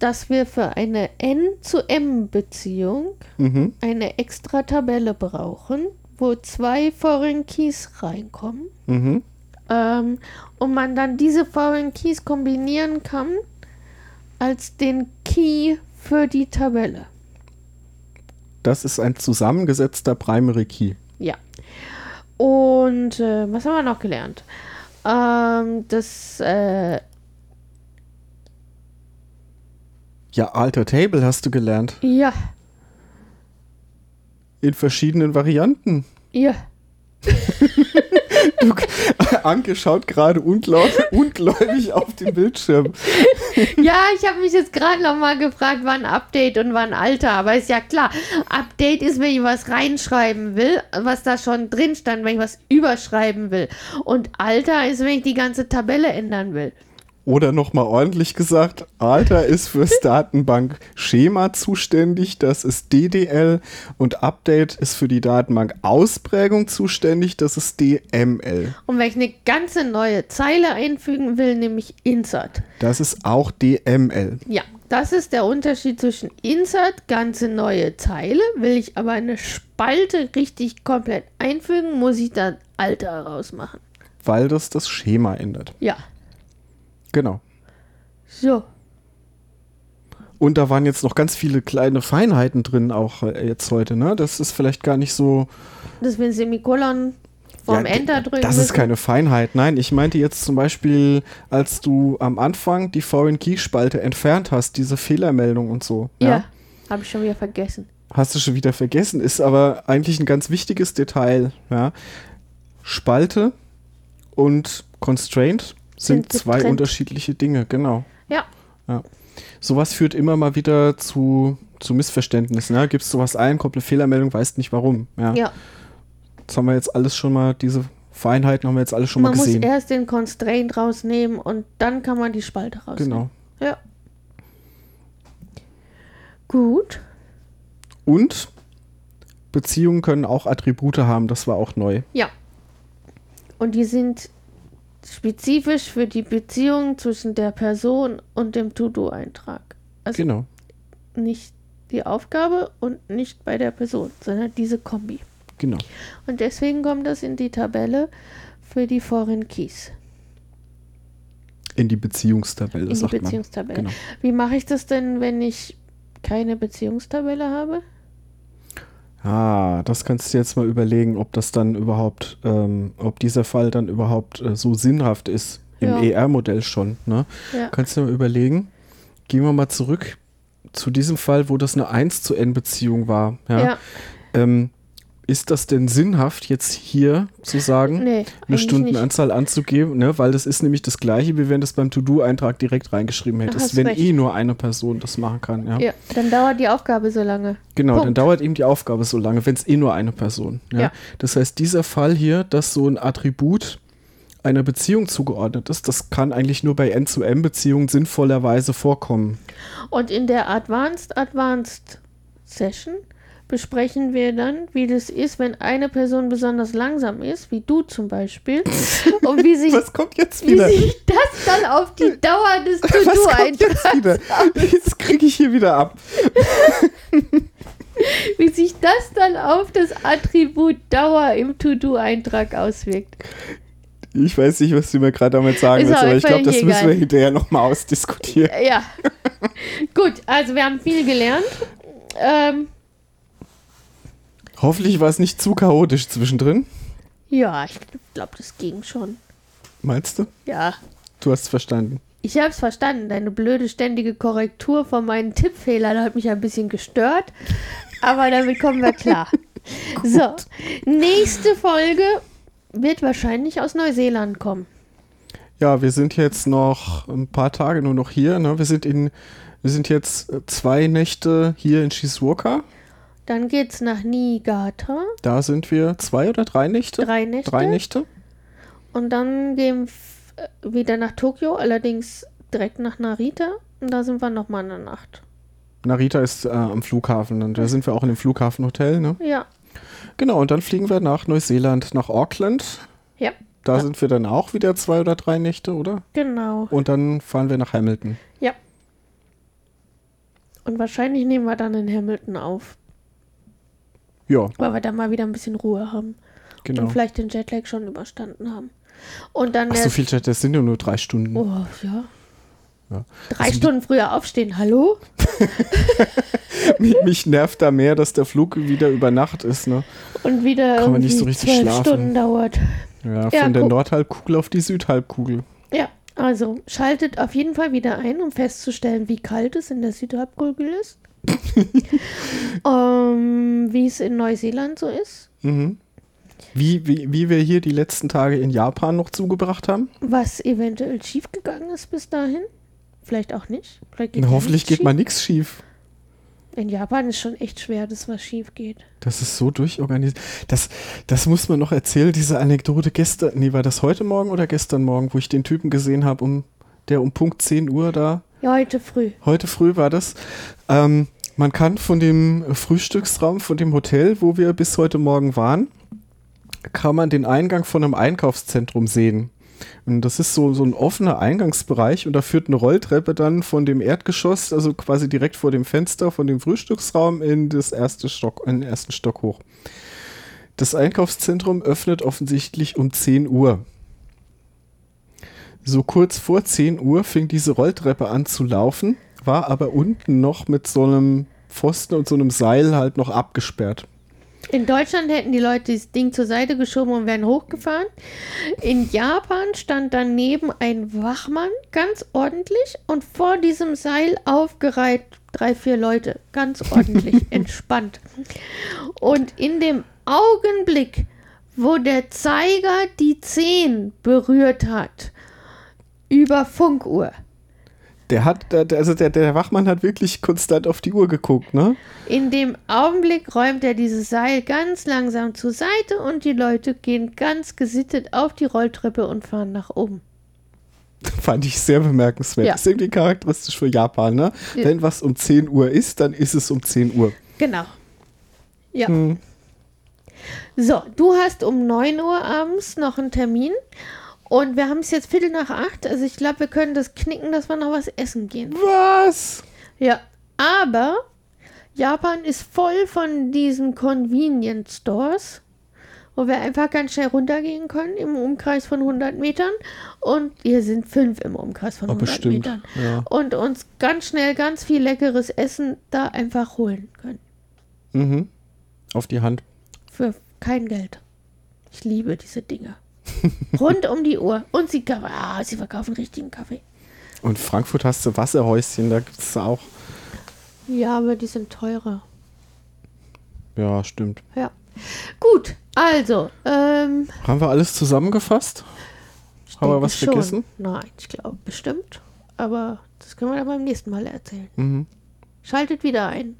dass wir für eine N zu M-Beziehung Mhm. eine extra Tabelle brauchen, wo zwei Foreign Keys reinkommen. Mhm. Ähm, und man dann diese Foreign Keys kombinieren kann als den Key für die Tabelle. Das ist ein zusammengesetzter Primary Key. Ja. Und äh, was haben wir noch gelernt? Ähm, das, äh, Ja, Alter Table hast du gelernt. ja, In verschiedenen Varianten. ja. Du, Anke schaut gerade ungläubig auf den Bildschirm. Ja, ich habe mich jetzt gerade noch mal gefragt, wann Update und wann Alter. Aber ist ja klar, Update ist, wenn ich was reinschreiben will, was da schon drin stand, wenn ich was überschreiben will. Und Alter ist, wenn ich die ganze Tabelle ändern will. Oder nochmal ordentlich gesagt, Alter ist fürs Datenbank-Schema zuständig, das ist DDL und Update ist für die Datenbank-Ausprägung zuständig, das ist DML. Und wenn ich eine ganze neue Zeile einfügen will, nämlich Insert. Das ist auch DML. Ja, das ist der Unterschied zwischen Insert, ganze neue Zeile. Will ich aber eine Spalte richtig komplett einfügen, muss ich dann Alter rausmachen. Weil das das Schema ändert. Ja, Genau. so. Und da waren jetzt noch ganz viele kleine Feinheiten drin, auch äh, jetzt heute, ne? Das ist vielleicht gar nicht so. Dass wir ein Semikolon vom Ja, Enter drücken Das ist müssen. keine Feinheit. Nein, ich meinte jetzt zum Beispiel, als du am Anfang die Foreign Key Spalte entfernt hast, diese Fehlermeldung und so. Ja, habe ich schon wieder vergessen. Hast du schon wieder vergessen, ist aber eigentlich ein ganz wichtiges Detail. Ja? Spalte und Constraint sind, Sind zwei unterschiedliche Dinge, genau. Ja, Sowas führt immer mal wieder zu, zu Missverständnissen. Ja? Gibst du was ein, kommt eine Fehlermeldung, weißt nicht warum. Ja? ja. Das haben wir jetzt alles schon mal, diese Feinheiten haben wir jetzt alle schon man mal muss gesehen. erst den Constraint rausnehmen und dann kann man die Spalte rausnehmen. Genau. Ja. Gut. Und Beziehungen können auch Attribute haben, das war auch neu. Ja. Und die sind spezifisch für die Beziehung zwischen der Person und dem To-Do-Eintrag. Also Genau. nicht die Aufgabe und nicht bei der Person, sondern diese Kombi. Genau. Und deswegen kommt das in die Tabelle für die Foreign Keys, In die Beziehungstabelle, in die Beziehungstabelle. Genau. Wie mache ich das denn, wenn ich keine Beziehungstabelle habe? Ah, das kannst du jetzt mal überlegen, ob das dann überhaupt, ähm, ob dieser Fall dann überhaupt äh, so sinnhaft ist. Im Ja. ER-Modell schon. Ne? Ja. Kannst du mal überlegen. Gehen wir mal zurück zu diesem Fall, wo das eine 1 zu N-Beziehung war. Ja? Ähm, ist das denn sinnhaft, jetzt hier zu sagen, nee, eine Stundenanzahl anzugeben? Ne? Weil das ist nämlich das Gleiche, wie wenn du es beim To-Do-Eintrag direkt reingeschrieben hättest, wenn recht. eh nur eine Person das machen kann. Ja? nicht. Ja, dann dauert die Aufgabe so lange. Genau, dann Punkt. dauert eben die Aufgabe so lange, wenn es eh nur eine Person. Ja? Ja. Das heißt, dieser Fall hier, dass so ein Attribut einer Beziehung zugeordnet ist, das kann eigentlich nur bei N-zu-M-Beziehungen sinnvollerweise vorkommen. Und in der Advanced Advanced Session besprechen wir dann, wie das ist, wenn eine Person besonders langsam ist, wie du zum Beispiel, und wie sich, Was kommt jetzt wie wieder? sich das dann auf die Dauer des kommt To-Do-Eintrags, jetzt? Jetzt kriege ich hier wieder ab. wie sich das dann auf das Attribut Dauer im To-Do-Eintrag auswirkt. Ich weiß nicht, was du mir gerade damit sagen Ist willst, aber ich glaube, das müssen wir hinterher nochmal ausdiskutieren. Ja. Gut, also wir haben viel gelernt. Ähm, Hoffentlich war es nicht zu chaotisch zwischendrin. ja, ich glaube, das ging schon. Meinst du? Ja. Du hast es verstanden. Ich habe es verstanden. Deine blöde ständige Korrektur von meinen Tippfehlern hat mich ein bisschen gestört. Aber damit kommen wir klar. so, nächste Folge wird wahrscheinlich aus Neuseeland kommen. Ja, wir sind jetzt noch ein paar Tage nur noch hier. Ne? Wir sind in, wir sind jetzt äh, zwei Nächte hier in Shizuoka. Dann geht's nach Niigata. Da sind wir zwei oder drei Nächte? Drei Nächte. Drei Nächte. Und dann gehen wir wieder nach Tokio, allerdings direkt nach Narita. Und da sind wir nochmal eine Nacht. Narita ist äh, am Flughafen und da sind wir auch in dem Flughafenhotel. Ne? Ja, Genau, und dann fliegen wir nach Neuseeland, nach Auckland. ja, Da Ja. sind wir dann auch wieder zwei oder drei Nächte, oder? genau. Und dann fahren wir nach Hamilton. Ja. Und wahrscheinlich nehmen wir dann in Hamilton auf, Ja, weil wir da mal wieder ein bisschen Ruhe haben. genau. Und vielleicht den Jetlag schon überstanden haben. Und dann Ach, so viel Chat, das sind ja nur drei Stunden. Oh, ja. Ja. Drei Also- Stunden früher aufstehen, hallo? mich, mich nervt da mehr, dass der Flug wieder über Nacht ist. Ne? Und wieder Kann man nicht so richtig zwölf schlafen. Stunden dauert. Ja, Ja, von der. Nordhalbkugel auf die Südhalbkugel. Ja, also schaltet auf jeden Fall wieder ein, um festzustellen, wie kalt es in der Südhalbkugel ist. ähm, wie es in Neuseeland so ist. Mhm. Wie, wie, wie wir hier die letzten Tage in Japan noch zugebracht haben. Was eventuell schiefgegangen ist bis dahin. Vielleicht auch nicht. Vielleicht Na, hoffentlich geht schief. mal nichts schief. In Japan ist schon echt schwer, dass was schief geht. Das ist so durchorganisiert. Das, das muss man noch erzählen, diese Anekdote gestern. Nee, war das heute Morgen oder gestern Morgen, wo ich den Typen gesehen habe, um, der um Punkt 10 Uhr da Ja, heute früh. Heute früh war das. Ähm, man kann von dem Frühstücksraum, von dem Hotel, wo wir bis heute Morgen waren, kann man den Eingang von einem Einkaufszentrum sehen. Und das ist so, so ein offener Eingangsbereich und da führt eine Rolltreppe dann von dem Erdgeschoss, also quasi direkt vor dem Fenster von dem Frühstücksraum in das erste Stock, in den ersten Stock hoch. Das Einkaufszentrum öffnet offensichtlich um 10 Uhr. So kurz vor 10 Uhr fing diese Rolltreppe an zu laufen, war aber unten noch mit so einem Pfosten und so einem Seil halt noch abgesperrt. In Deutschland hätten die Leute das Ding zur Seite geschoben und wären hochgefahren. In Japan stand daneben ein Wachmann, ganz ordentlich, und vor diesem Seil aufgereiht drei, vier Leute, ganz ordentlich, entspannt. Und in dem Augenblick, wo der Zeiger die 10 berührt hat, über Funkuhr, Der hat, also der, der Wachmann hat wirklich konstant auf die Uhr geguckt, ne? In dem Augenblick räumt er dieses Seil ganz langsam zur Seite und die Leute gehen ganz gesittet auf die Rolltreppe und fahren nach oben. Fand ich sehr bemerkenswert. Ja. Ist irgendwie charakteristisch für Japan, ne? Ja. Wenn was um 10 Uhr ist, dann ist es um 10 Uhr. Genau. Ja. Hm. So, du hast um 9 Uhr abends noch einen Termin. Und wir haben es jetzt Viertel nach acht. Also ich glaube, wir können das knicken, dass wir noch was essen gehen. Was? Ja, aber Japan ist voll von diesen Convenience Stores, wo wir einfach ganz schnell runtergehen können im Umkreis von 100 Metern. Und hier sind fünf im Umkreis von Oh, 100 bestimmt. Metern. Ja. Und uns ganz schnell ganz viel leckeres Essen da einfach holen können. Mhm. Auf die Hand. Für kein Geld. Ich liebe diese Dinge. Rund um die Uhr. Und sie, ah, sie verkaufen richtigen Kaffee. Und Frankfurt hast du Wasserhäuschen, da gibt es auch. Ja, aber die sind teurer. Ja, stimmt. Ja. Gut, also, ähm, Haben wir alles zusammengefasst? Haben wir was schon. vergessen? Nein, ich glaube bestimmt. Aber das können wir dann beim nächsten Mal erzählen. Mhm. Schaltet wieder ein,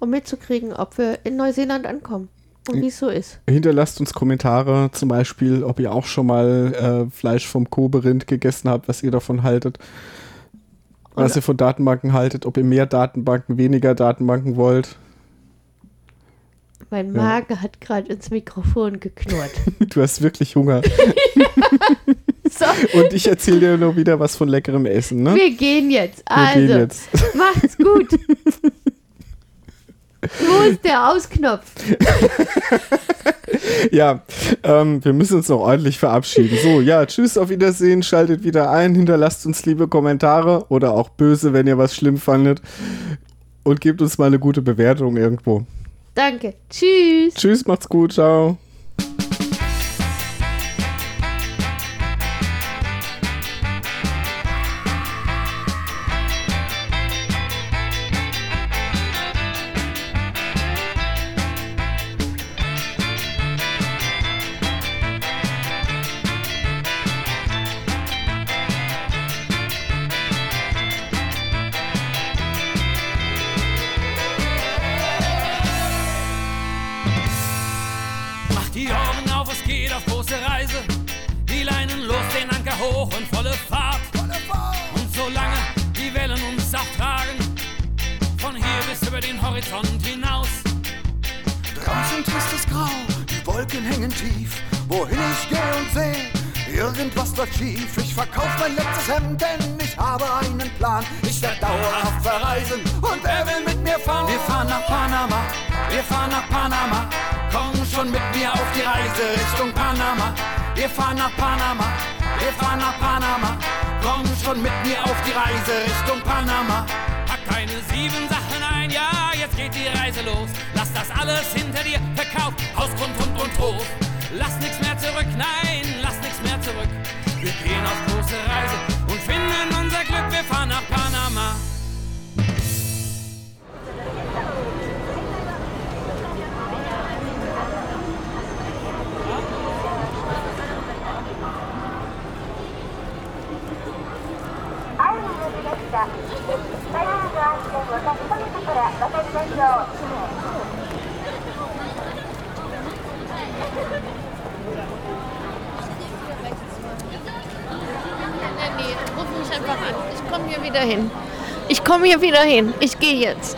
um mitzukriegen, ob wir in Neuseeland ankommen wie es so ist. Hinterlasst uns Kommentare, zum Beispiel, ob ihr auch schon mal äh, Fleisch vom Koberind gegessen habt, was ihr davon haltet. Was Oder- ihr von Datenbanken haltet, ob ihr mehr Datenbanken, weniger Datenbanken wollt. Mein Ja. Magen hat gerade ins Mikrofon geknurrt. Du hast wirklich Hunger. so, Und ich erzähle dir nur wieder was von leckerem Essen, ne? wir gehen jetzt. Wir Also, gehen jetzt. macht's gut. Wo ist der Ausknopf? Ja, ähm, wir müssen uns noch ordentlich verabschieden. So, ja, tschüss, auf Wiedersehen, schaltet wieder ein, hinterlasst uns liebe Kommentare oder auch böse, wenn ihr was schlimm fandet. Und gebt uns mal eine gute Bewertung irgendwo. Danke. Tschüss. Tschüss, macht's gut, ciao. Hin. Ich gehe jetzt.